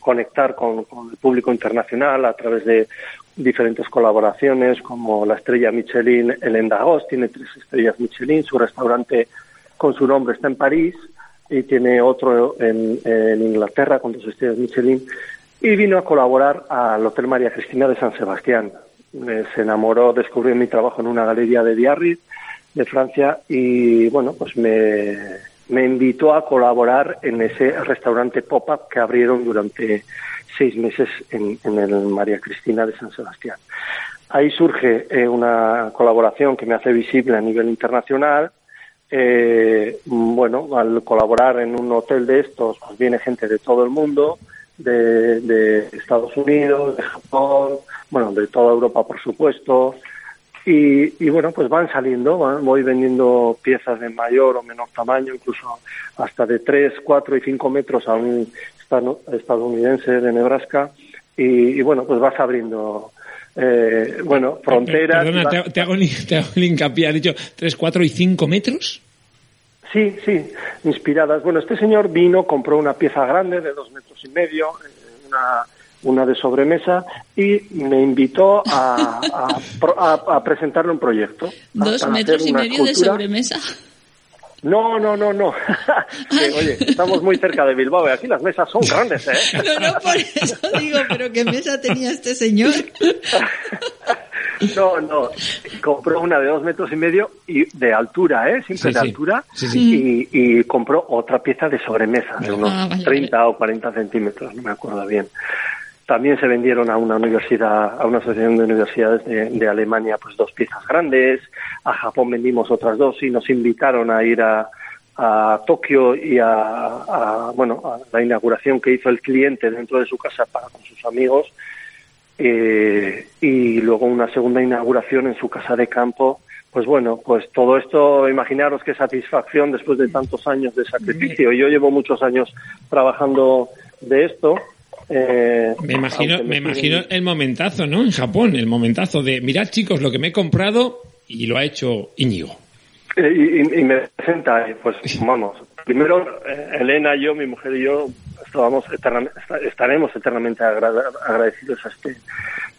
conectar con, el público internacional a través de diferentes colaboraciones, como la estrella Michelin, el Endagos, tiene tres estrellas Michelin, su restaurante con su nombre está en París y tiene otro en, en Inglaterra con dos estrellas Michelin y vino a colaborar al Hotel María Cristina de San Sebastián. Se enamoró, descubrió mi trabajo en una galería de Biarritz de Francia y bueno, pues me, me invitó a colaborar en ese restaurante pop-up que abrieron durante seis meses en, en el María Cristina de San Sebastián. Ahí surge eh, una colaboración que me hace visible a nivel internacional. Eh, bueno, al colaborar en un hotel de estos, pues viene gente de todo el mundo, de, de Estados Unidos, de Japón, bueno, de toda Europa, por supuesto, y, y, bueno, pues van saliendo, van- voy vendiendo piezas de mayor o menor tamaño, incluso hasta de 3, 4 y 5 metros a un estadounidense de Nebraska. Y, y bueno, pues vas abriendo, eh, bueno, fronteras. y Perdona, vas- te, hago- te hago, el- te hago el hincapié, has dicho 3, 4 y 5 metros. Sí, sí, inspiradas. Bueno, este señor vino, compró una pieza grande de dos metros y medio, eh, una, una de sobremesa, y me invitó a, a, pro- a- a presentarle un proyecto. Dos metros y medio de sobremesa. No, no, no, no. Que, oye, estamos muy cerca de Bilbao y aquí las mesas son grandes, ¿eh? No, no, por eso digo, pero ¿qué mesa tenía este señor? No, no. Compró una de dos metros y medio y de altura, ¿eh? Siempre Sí, de sí. altura. Sí, sí. Y, y compró otra pieza de sobremesa de unos Ah, vale, 30 o 40 centímetros, no me acuerdo bien. También se vendieron a una universidad, a una asociación de universidades de, de Alemania, pues dos piezas grandes. A Japón vendimos otras dos y nos invitaron a ir a, a Tokio y a, a, bueno, a la inauguración que hizo el cliente dentro de su casa para con sus amigos. Eh, y luego una segunda inauguración en su casa de campo. Pues bueno, pues todo esto, imaginaros qué satisfacción después de tantos años de sacrificio. Yo llevo muchos años trabajando de esto. Eh, Me imagino, me imagino el momentazo, ¿no? En Japón, el momentazo de, mirad chicos, lo que me he comprado y lo ha hecho Íñigo. Eh, Y, y- y me presenta, pues vamos, primero eh, Elena, yo, mi mujer y yo estábamos eternamente, estaremos eternamente agra- agradecidos a este,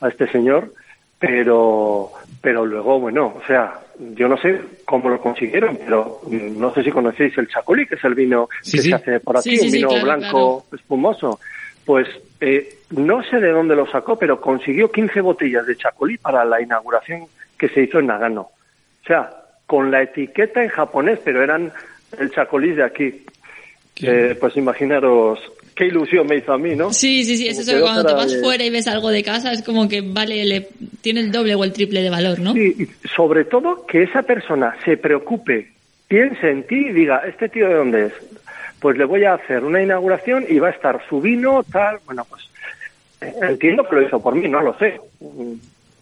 a este señor pero, pero luego, bueno, o sea, yo no sé cómo lo consiguieron, pero no sé si conocéis el chacolí, que es el vino Sí, que sí. se hace por aquí, Sí, sí, un sí, vino claro, blanco espumoso. Pues eh, no sé de dónde lo sacó, pero consiguió 15 botellas de chacolí para la inauguración que se hizo en Nagano. O sea, con la etiqueta en japonés, pero eran el chacolí de aquí. Eh, pues imaginaros qué ilusión me hizo a mí, ¿no? Sí, sí, sí, es eso que que cuando te vas de- fuera y ves algo de casa es como que vale, le, tiene el doble o el triple de valor, ¿no? Sí, y sobre todo que esa persona se preocupe, piense en ti y diga, ¿este tío de dónde es? Pues le voy a hacer una inauguración y va a estar su vino, tal. Bueno, pues eh, entiendo que lo hizo por mí, no lo sé.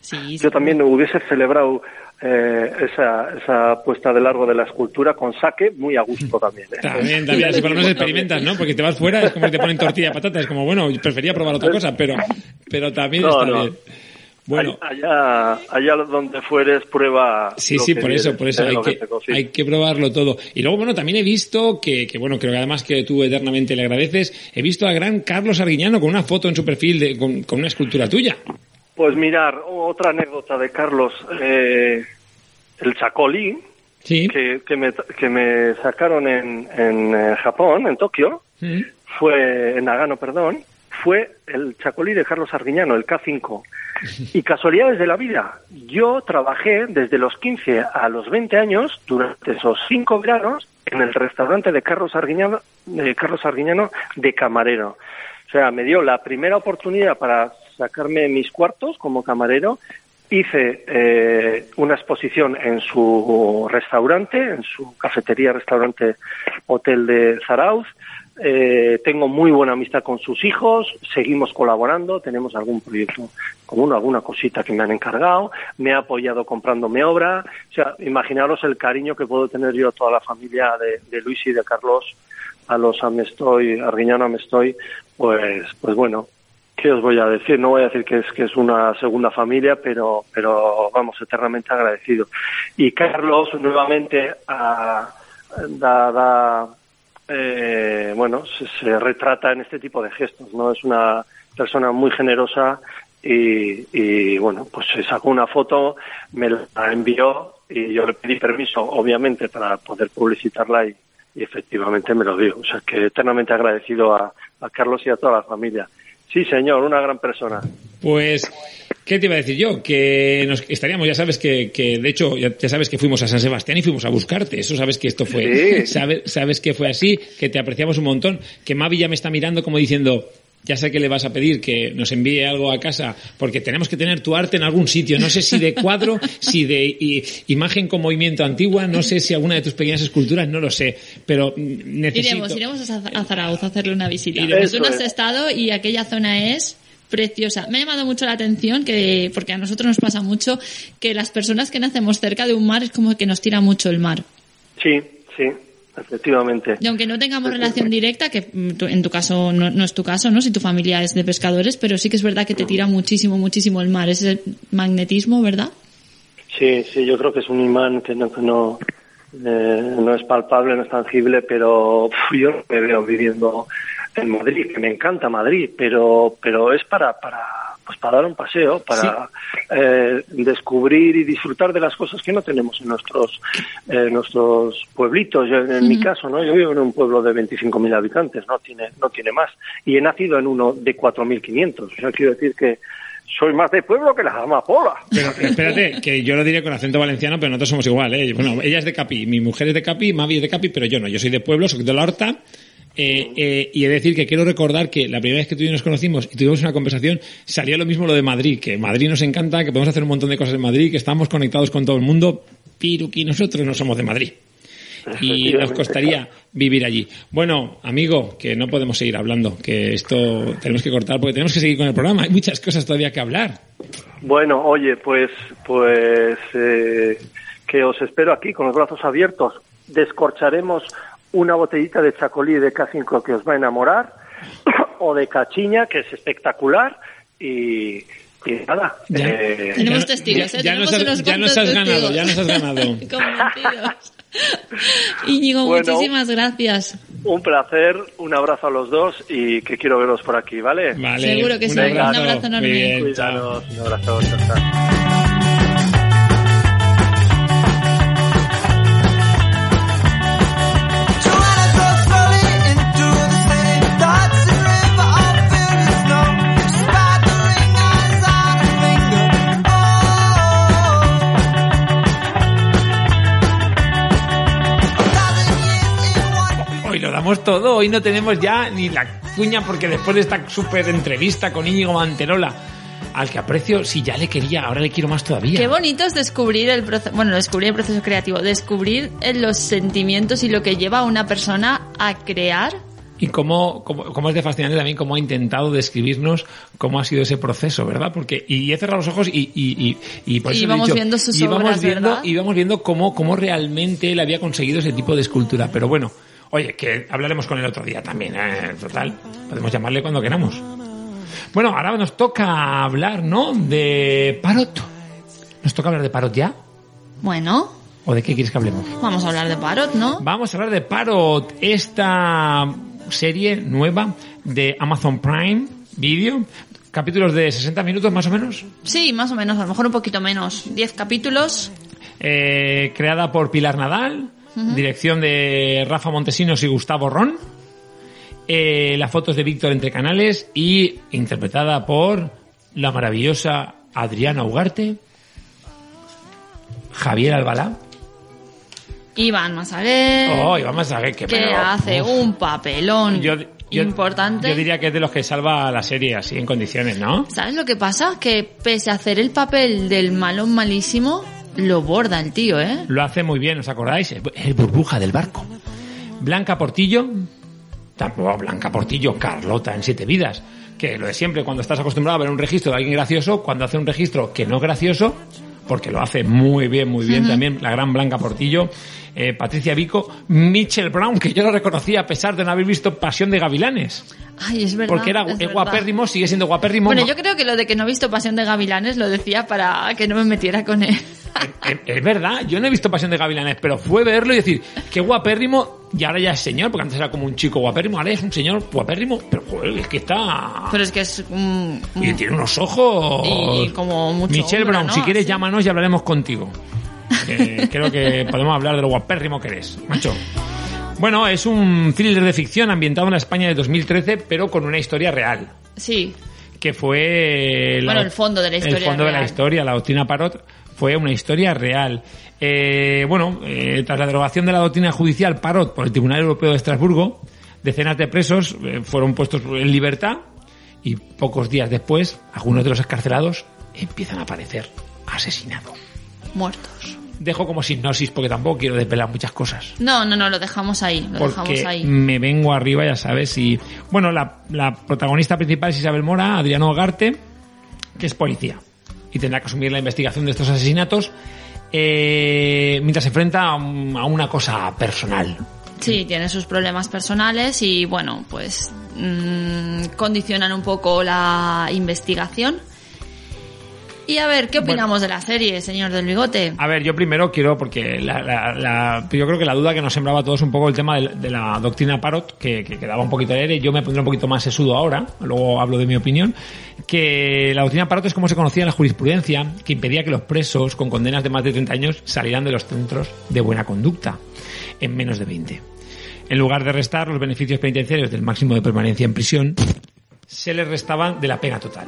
Sí, Yo también hubiese celebrado eh, esa, esa puesta de largo de la escultura con saque muy a gusto también. ¿eh? También, también, así por lo menos experimentas, ¿no? Porque te vas fuera, es como que te ponen tortilla de patatas, es como, bueno, prefería probar otra cosa, pero, pero también No, está no. bien. Bueno, allá, allá donde fueres, prueba. Sí, lo sí, que por eso, por eso hay que, hay que probarlo todo. Y luego, bueno, también he visto que, que, bueno, creo que además que tú eternamente le agradeces, he visto a gran Carlos Arguiñano con una foto en su perfil de, con, con una escultura tuya. Pues mirar, otra anécdota de Carlos, eh, el chacolí, Sí. que, que, me, que me sacaron en, en eh, Japón, en Tokio, Mm. fue, en Nagano, perdón, fue el chacolí de Carlos Arguiñano, el K5. Y casualidades de la vida, yo trabajé desde los 15 a los 20 años, durante esos cinco veranos, en el restaurante de Carlos Arguiñano, de Carlos Arguiñano de camarero. O sea, me dio la primera oportunidad para sacarme mis cuartos como camarero. Hice eh, una exposición en su restaurante, en su cafetería, restaurante, hotel de Zarauz. Eh, tengo muy buena amistad con sus hijos, seguimos colaborando, tenemos algún proyecto común, alguna cosita que me han encargado, me ha apoyado comprándome obra. O sea, imaginaros el cariño que puedo tener yo a toda la familia de, Luis y de Carlos, a los Amestoy, Arguiñano Amestoy, pues, pues bueno, ¿qué os voy a decir? No voy a decir que es que es una segunda familia, pero, pero vamos, eternamente agradecido. Y Carlos nuevamente a, da, da eh, bueno, se, se retrata en este tipo de gestos, ¿no? Es una persona muy generosa y, y, bueno, pues se sacó una foto, me la envió y yo le pedí permiso, obviamente, para poder publicitarla y, y efectivamente me lo dio. O sea que eternamente agradecido a, a Carlos y a toda la familia. Sí, señor, una gran persona. Pues, ¿qué te iba a decir yo? Que nos estaríamos, ya sabes que, que de hecho, ya, ya sabes que fuimos a San Sebastián y fuimos a buscarte. Eso sabes que esto fue, Sí. sabes, sabes que fue así, que te apreciamos un montón, que Mavi ya me está mirando como diciendo, ya sé que le vas a pedir que nos envíe algo a casa, porque tenemos que tener tu arte en algún sitio. No sé si de cuadro, si de imagen con movimiento antigua, no sé si alguna de tus pequeñas esculturas, no lo sé, pero mm, necesito. Iremos, iremos a Za- a Zarauz a hacerle una visita. Tú no has estado y aquella zona es preciosa. Me ha llamado mucho la atención que, porque a nosotros nos pasa mucho, que las personas que nacemos cerca de un mar es como que nos tira mucho el mar. Sí, sí, efectivamente. Y aunque no tengamos relación directa, que mm, en tu caso no, no es tu caso, ¿no? Si tu familia es de pescadores, pero sí que es verdad que te tira muchísimo, muchísimo el mar. Ese es el magnetismo, ¿verdad? Sí, sí, yo creo que es un imán que no, que no, eh, no es palpable, no es tangible, pero yo me veo viviendo en Madrid, que me encanta Madrid, pero, pero es para, para, pues para dar un paseo, para eh, descubrir y disfrutar de las cosas que no tenemos en nuestros, eh, nuestros pueblitos. Yo, en mi caso, ¿no? Yo vivo en un pueblo de 25.000 habitantes, no tiene, no tiene más. Y he nacido en uno de 4.500. O sea, quiero decir que soy más de pueblo que las amapolas. Pero espérate, que yo lo diré con acento valenciano, pero nosotros somos igual, ¿eh? Bueno, ella es de Capi, mi mujer es de Capi, Mavi es de Capi, pero yo no. Yo soy de pueblo, soy de la Horta. Eh, eh, y he de decir que quiero recordar que la primera vez que tú y yo nos conocimos y tuvimos una conversación, salió lo mismo lo de Madrid, que Madrid nos encanta, que podemos hacer un montón de cosas en Madrid, que estamos conectados con todo el mundo, pero que nosotros no somos de Madrid. Y nos costaría vivir allí. Bueno, amigo, que no podemos seguir hablando, que esto tenemos que cortar porque tenemos que seguir con el programa. Hay muchas cosas todavía que hablar. Bueno, oye, pues, pues eh, que os espero aquí con los brazos abiertos. Descorcharemos una botellita de chacolí de K5 que os va a enamorar, o de cachiña, que es espectacular, y, y nada. Ya. eh, Tenemos Ya- testigos, ya- ¿eh? ya Tenemos nos has- unos ya nos cuantos has ganado, ya nos has ganado. Íñigo, Bueno. muchísimas gracias. un placer, un abrazo a los dos y que quiero veros por aquí, ¿vale? Vale. Seguro que un sí. Un abrazo. abrazo enorme. Muy bien, chao. Cuidaros, un abrazo. chao, chao. Tenemos todo. Hoy no tenemos ya ni la cuña porque después de esta súper entrevista con Íñigo Manterola, al que aprecio, si ya le quería, ahora le quiero más todavía. Qué bonito es descubrir el proceso, bueno, descubrir el proceso creativo, descubrir eh, los sentimientos y lo que lleva a una persona a crear. Y cómo, cómo, cómo es de fascinante también cómo ha intentado describirnos cómo ha sido ese proceso, ¿verdad? Porque, y he cerrado los ojos y, y, y, y por Y eso he vamos dicho- viendo sus íbamos obras, viendo, ¿verdad? íbamos viendo cómo, cómo realmente él había conseguido ese tipo de escultura. Pero bueno, oye, que hablaremos con él otro día también, ¿eh? Total, podemos llamarle cuando queramos. Bueno, ahora nos toca hablar, ¿no? De Parot. ¿Nos toca hablar de Parot ya? Bueno, ¿O de qué quieres que hablemos? vamos a hablar de Parot, ¿no? Vamos a hablar de Parot, esta serie nueva de Amazon Prime Video, capítulos de 60 minutos más o menos, Sí, más o menos, a lo mejor un poquito menos. 10 capítulos. eh, creada por Pilar Nadal, dirección de Rafa Montesinos y Gustavo Ron, eh, las fotos de Víctor entre canales y interpretada por la maravillosa Adriana Ugarte, Javier Albalá. Iván Masaguer, Oh, a ver qué que hace Uf. un papelón Yo- yo- importante. Yo diría que es de los que salva la serie así en condiciones, ¿no? ¿Sabes lo que pasa? Que pese a hacer el papel del malón malísimo, lo borda el tío, ¿eh? Lo hace muy bien, ¿os acordáis? El burbuja del barco. Blanca Portillo, tampoco Blanca Portillo, Carlota en Siete Vidas, que lo de siempre, cuando estás acostumbrado a ver un registro de alguien gracioso, cuando hace un registro que no es gracioso, porque lo hace muy bien, muy bien también, la gran Blanca Portillo, eh, Patricia Vico, Mitchell Brown, que yo lo reconocí a pesar de no haber visto Pasión de Gavilanes, Ay, es verdad. porque era es verdad. guapérrimo, sigue siendo guapérrimo. Bueno, no- yo creo que lo de que no he visto Pasión de Gavilanes lo decía para que no me metiera con él. Es, es verdad, yo no he visto Pasión de Gavilanes, pero fue verlo y decir, qué guapérrimo, y ahora ya es señor, porque antes era como un chico guapérrimo, ahora es un señor guapérrimo, pero joder, es que está... Pero es que es Y tiene unos ojos... Y como mucho Michelle hombro, Brown, ¿no? si quieres Así. llámanos y hablaremos contigo. Eh, creo que podemos hablar de lo guapérrimo que eres, macho. Bueno, es un thriller de ficción ambientado en la España de 2013, pero con una historia real Sí, que fue... Bueno, el fondo de la historia El fondo de la historia, la doctrina Parot, fue una historia real. Eh, bueno, eh, tras la derogación de la doctrina judicial Parot por el Tribunal Europeo de Estrasburgo, decenas de presos eh, fueron puestos en libertad y pocos días después, algunos de los escarcelados empiezan a aparecer asesinados. Muertos. Dejo como sinopsis porque tampoco quiero desvelar muchas cosas No, no, no, lo dejamos ahí, lo dejamos porque ahí. me vengo arriba, ya sabes. Y bueno, la, la protagonista principal es Isabel Mora, Adriano Ogarte, que es policía y tendrá que asumir la investigación de estos asesinatos eh, mientras se enfrenta a, un- a una cosa personal. Sí, tiene sus problemas personales y bueno, pues mm, condicionan un poco la investigación. Y a ver, ¿qué opinamos de la serie, señor del bigote? A ver, yo primero quiero, porque la, la- la- yo creo que la duda que nos sembraba a todos un poco el tema de, de la doctrina Parot, que, que quedaba un poquito de aire, yo me pondré un poquito más sesudo ahora, luego hablo de mi opinión, que la doctrina Parot es como se conocía en la jurisprudencia, que impedía que los presos con condenas de más de 30 años salieran de los centros de buena conducta en menos de 20. En lugar de restar los beneficios penitenciarios del máximo de permanencia en prisión, se les restaban de la pena total.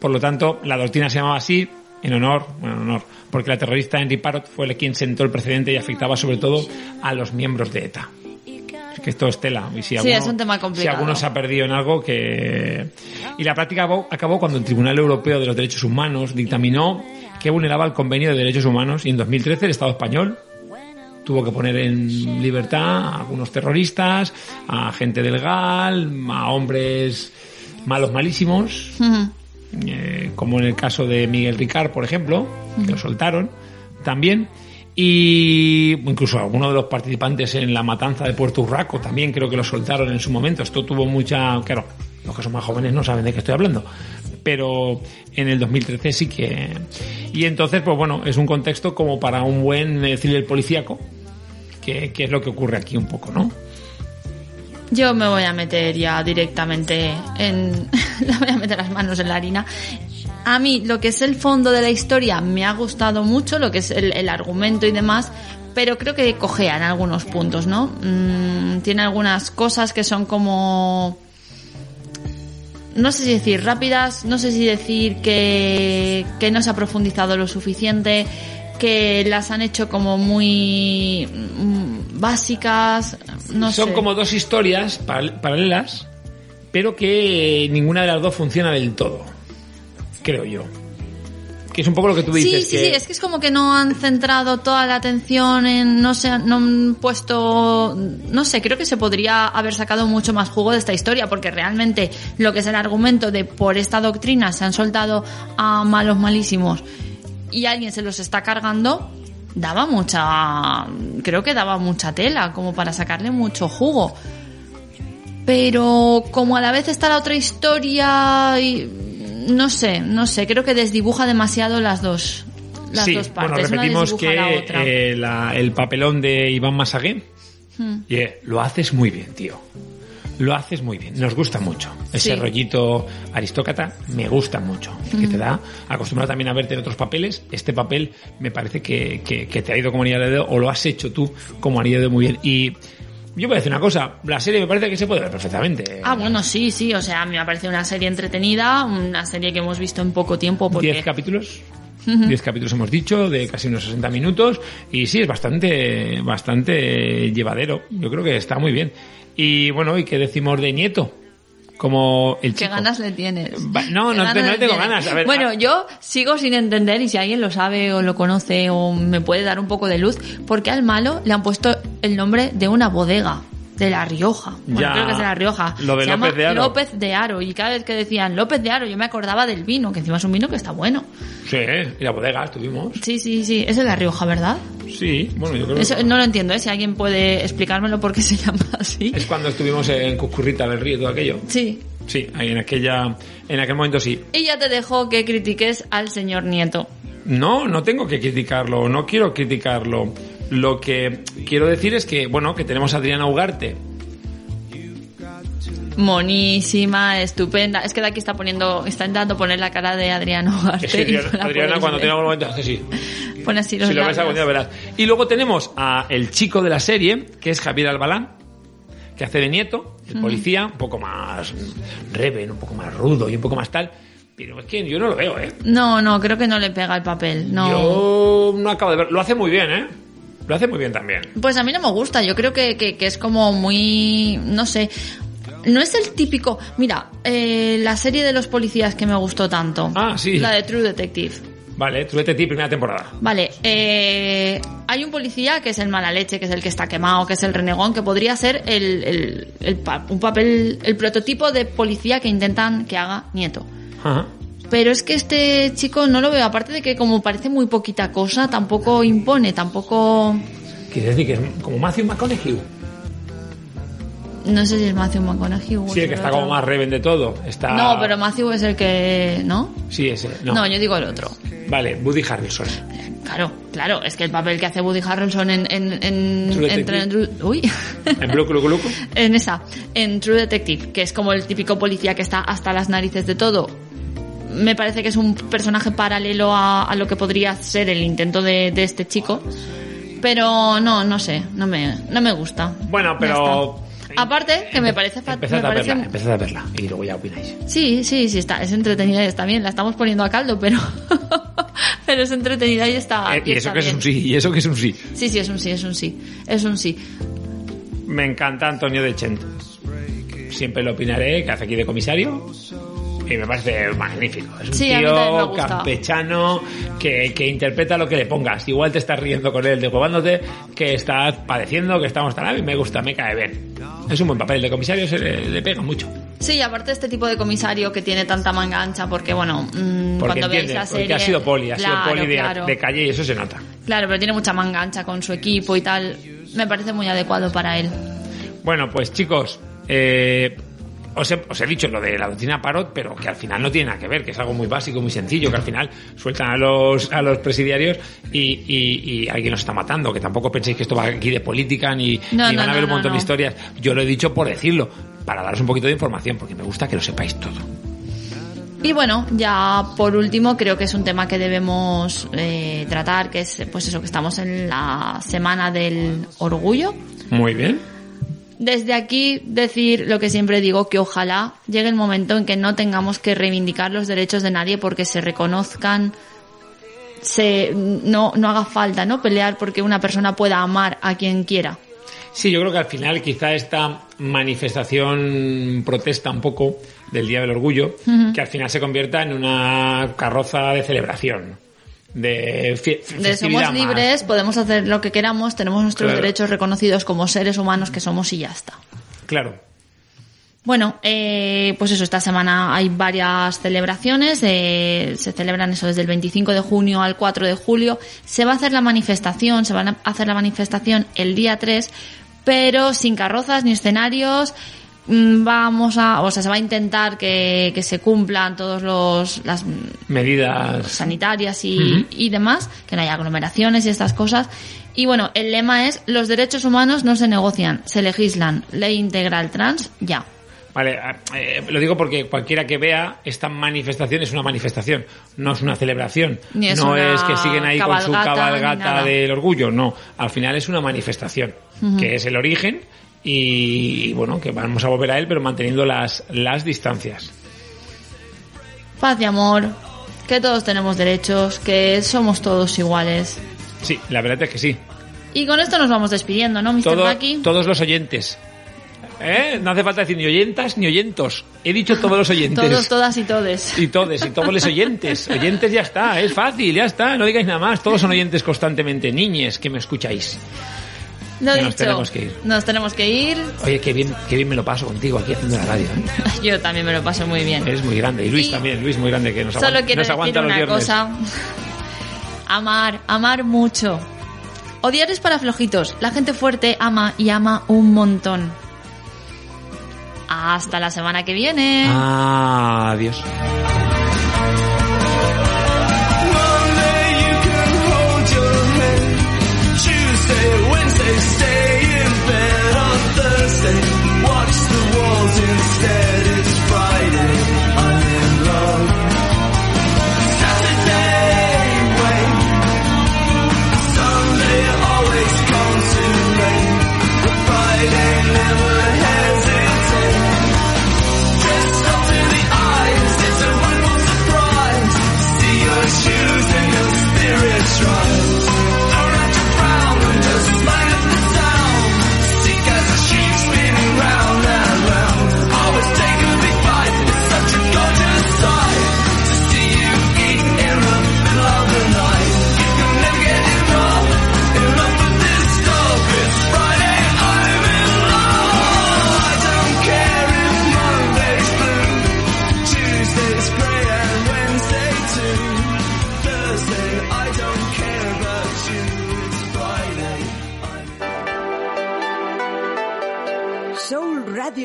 Por lo tanto, la doctrina se llamaba así en honor, bueno, en honor, porque la terrorista Henry Parrott fue el quien sentó el precedente y afectaba sobre todo a los miembros de ETA. Es que esto es tela. Y si Sí, es un tema Si complicado. alguno se ha perdido en algo que... Y la práctica acabó, cuando el Tribunal Europeo de los Derechos Humanos dictaminó que vulneraba el Convenio de Derechos Humanos y en 2013 el Estado español tuvo que poner en libertad a algunos terroristas, a gente del GAL, a hombres malos malísimos. Eh, como en el caso de Miguel Ricard, por ejemplo, que lo soltaron también. Y incluso algunos de los participantes en la matanza de Puerto Urraco también creo que lo soltaron en su momento. Esto tuvo mucha... Claro, los que son más jóvenes no saben de qué estoy hablando. Pero en el 2013 sí que... Y entonces, pues bueno, es un contexto como para un buen eh, thriller policíaco, que, que es lo que ocurre aquí un poco, ¿no? Yo me voy a meter ya directamente en... le voy a meter las manos en la harina. A mí lo que es el fondo de la historia me ha gustado mucho, lo que es el, argumento y demás, pero creo que cojea en algunos puntos, ¿no? Mm, tiene algunas cosas que son como... No sé si decir rápidas, no sé si decir que, que no se ha profundizado lo suficiente. Que las han hecho como muy mm, básicas, no Son sé. como dos historias paral- paralelas, pero que ninguna de las dos funciona del todo. Creo yo. Que es un poco lo que tú Sí, dices. sí, que sí, es que es como que no han centrado toda la atención en, no sé, no han puesto, no sé, creo que se podría haber sacado mucho más jugo de esta historia, porque realmente lo que es el argumento de por esta doctrina se han soltado a malos malísimos y alguien se los está cargando, daba mucha, creo que daba mucha tela, como para sacarle mucho jugo. Pero como a la vez está la otra historia y no sé, no sé, creo que desdibuja demasiado las dos las sí, dos bueno, partes. Una repetimos la que otra. eh, la- el papelón de Iván Masagué, Hmm. eh, lo haces muy bien, tío. Lo haces muy bien, nos gusta mucho. Ese Sí. rollito aristócrata me gusta mucho. Que Hmm. te da, acostumbrado también a verte en otros papeles, este papel me parece que, que- que te ha ido como anillo de dedo, o lo has hecho tú como anillo de dedo muy bien. Y yo voy a decir una cosa, la serie me parece que se puede ver perfectamente. Ah, bueno, sí, sí, o sea, a mí me ha parecido una serie entretenida, una serie que hemos visto en poco tiempo porque 10 capítulos. 10 capítulos hemos dicho, de casi unos 60 minutos. Y sí, es bastante, bastante llevadero. Yo creo que está muy bien. Y bueno, ¿y qué decimos de Nieto? Como el ¿Qué chico. ganas le tienes? No, ¿Qué no te- no tengo ganas. A ver, bueno, a- yo sigo sin entender y si alguien lo sabe o lo conoce o me puede dar un poco de luz, ¿por qué al malo le han puesto el nombre de una bodega? De La Rioja. Bueno, Ya, creo que es de La Rioja. lo de Se López llama de Haro. López de Aro. Y cada vez que decían López de Aro, yo me acordaba del vino, que encima es un vino que está bueno. Sí, y la bodega estuvimos. Sí, sí, sí. Es de La Rioja, ¿verdad? Sí, bueno, yo creo Eso que no lo entiendo, ¿eh? Si alguien puede explicármelo por qué se llama así. es cuando estuvimos en Cuscurrita del Río y todo aquello. Sí. Sí, ahí en aquella, en aquel momento sí. Y ya te dejo que critiques al señor Nieto. No, no tengo que criticarlo, no quiero criticarlo. Lo que quiero decir es que, bueno, que tenemos a Adriana Ugarte, Monísima, estupenda. Es que de aquí está poniendo, está intentando poner la cara de Adriano Ugarte Es que y no Adriana, Adriana cuando tiene algún momento hace así. Pone así los Si lo ves algún día verás. Y luego tenemos a el chico de la serie, que es Javier Albalán, que hace de nieto, el policía, un poco más reven, un poco más rudo y un poco más tal. Pero es que yo no lo veo, ¿eh? No, no, creo que no le pega el papel. No. Yo no acabo de ver. Lo hace muy bien, ¿eh? Lo hace muy bien también. Pues a mí no me gusta. Yo creo que, que, que es como muy, no sé. No es el típico. Mira, eh, la serie de los policías que me gustó tanto. Ah, sí. La de True Detective. Vale, True Detective, primera temporada. Vale, eh, hay un policía que es el mala leche, que es el que está quemado, que es el renegón, que podría ser el, el, el un papel, el prototipo de policía que intentan que haga Nieto. Ajá. Pero es que este chico no lo veo, aparte de que como parece muy poquita cosa, tampoco impone, tampoco... Quiere decir que es como Matthew McConaughey. No sé si es Matthew McConaughey o Sí, es el que está otro. como más reven de todo. Está... No, pero Matthew es el que... ¿No? Sí, ese. No. No, yo digo el otro. Vale, Woody Harrelson. Claro, claro, es que el papel que hace Woody Harrelson en... en, en, True en- uy. En Blue Club Club. en esa, en True Detective, que es como el típico policía que está hasta las narices de todo. Me parece que es un personaje paralelo a, a lo que podría ser el intento de, de este chico. Pero no, no sé, no me, no me gusta. Bueno, pero... Aparte, que me parece Empezad me a parece- verla, empezad a verla. Y luego ya opináis. Sí, sí, sí, está, es entretenida y está bien. La estamos poniendo a caldo, pero, pero es entretenida y está. Eh, y eso está que es un sí, y eso que es un sí. Sí, sí, es un sí, es un sí. Es un sí. Me encanta Antonio de Chent. Siempre lo opinaré, que hace aquí de comisario. Y me parece magnífico. Es un Sí, tío campechano que, que interpreta lo que le pongas. Igual te estás riendo con él, de jugándote, que estás padeciendo, que estamos tan y me gusta, me cae bien. Es un buen papel. El de comisario se le, le pega mucho. Sí, aparte este tipo de comisario que tiene tanta manga ancha, porque bueno, mm, Porque cuando veis la serie... porque ha sido poli, ha Claro, sido poli de, claro. de calle y eso se nota. Claro, pero tiene mucha manga ancha con su equipo y tal. Me parece muy adecuado para él. Bueno, pues chicos, eh, os, he, os he dicho lo de la doctrina Parot, pero que al final no tiene nada que ver, que es algo muy básico, muy sencillo, que al final sueltan a los, a los presidiarios y, y- y alguien nos está matando, que tampoco penséis que esto va aquí de política ni, No, ni no, van a haber un montón de historias. Yo lo he dicho por decirlo, para daros un poquito de información, porque me gusta que lo sepáis todo. Y bueno, ya por último, creo que es un tema que debemos eh, tratar, que es pues eso, que estamos en la semana del orgullo. Muy bien. Desde aquí decir lo que siempre digo, que ojalá llegue el momento en que no tengamos que reivindicar los derechos de nadie porque se reconozcan se, no, no haga falta, ¿no? Pelear porque una persona pueda amar a quien quiera. Sí, yo creo que al final quizá esta manifestación protesta un poco del Día del Orgullo, que al final se convierta en una carroza de celebración. De, De somos más. libres, podemos hacer lo que queramos, tenemos nuestros Claro. derechos reconocidos como seres humanos que somos y ya está. Claro. Bueno, eh, pues eso, esta semana hay varias celebraciones, eh, se celebran eso desde el 25 de junio al 4 de julio. Se va a hacer la manifestación, se va a hacer la manifestación el día 3, pero sin carrozas ni escenarios. Mm, Vamos a, o sea, se va a intentar que, que se cumplan todos los, las Medidas. sanitarias y, y demás, que no haya aglomeraciones y estas cosas. Y bueno, el lema es, los derechos humanos no se negocian, se legislan. Ley integral trans, ya. Vale, eh, lo digo porque cualquiera que vea esta manifestación es una manifestación, no es una celebración. Es no una es que siguen ahí con su cabalgata, del orgullo, no. Al final es una manifestación, que es el origen y, y, bueno, que vamos a volver a él, pero manteniendo las, las distancias. Paz y amor, que todos tenemos derechos, que somos todos iguales. Sí, la verdad es que sí. Y con esto nos vamos despidiendo, ¿no, Mr. Todo- todos los oyentes. ¿Eh? No hace falta decir ni oyentas ni oyentos. He dicho todos los oyentes. Todos, todas y todes. Y todos, y todos los oyentes. Oyentes ya está, es fácil, ya está, no digáis nada más. Todos son oyentes constantemente, niñes que me escucháis. Lo nos dicho, tenemos que ir. nos tenemos que ir. Oye, qué bien, qué bien me lo paso contigo aquí haciendo la radio. ¿eh? Yo también me lo paso muy bien. Eres muy grande. Y Luis Y también, Luis muy grande, que nos, Solo aguanta, quiero nos decir aguanta una viernes. cosa. Amar, amar mucho. Odiar es para flojitos. La gente fuerte ama y ama un montón. Hasta la semana que viene. Ah, adiós.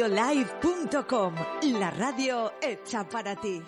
soulradiolive.com, la radio hecha para ti.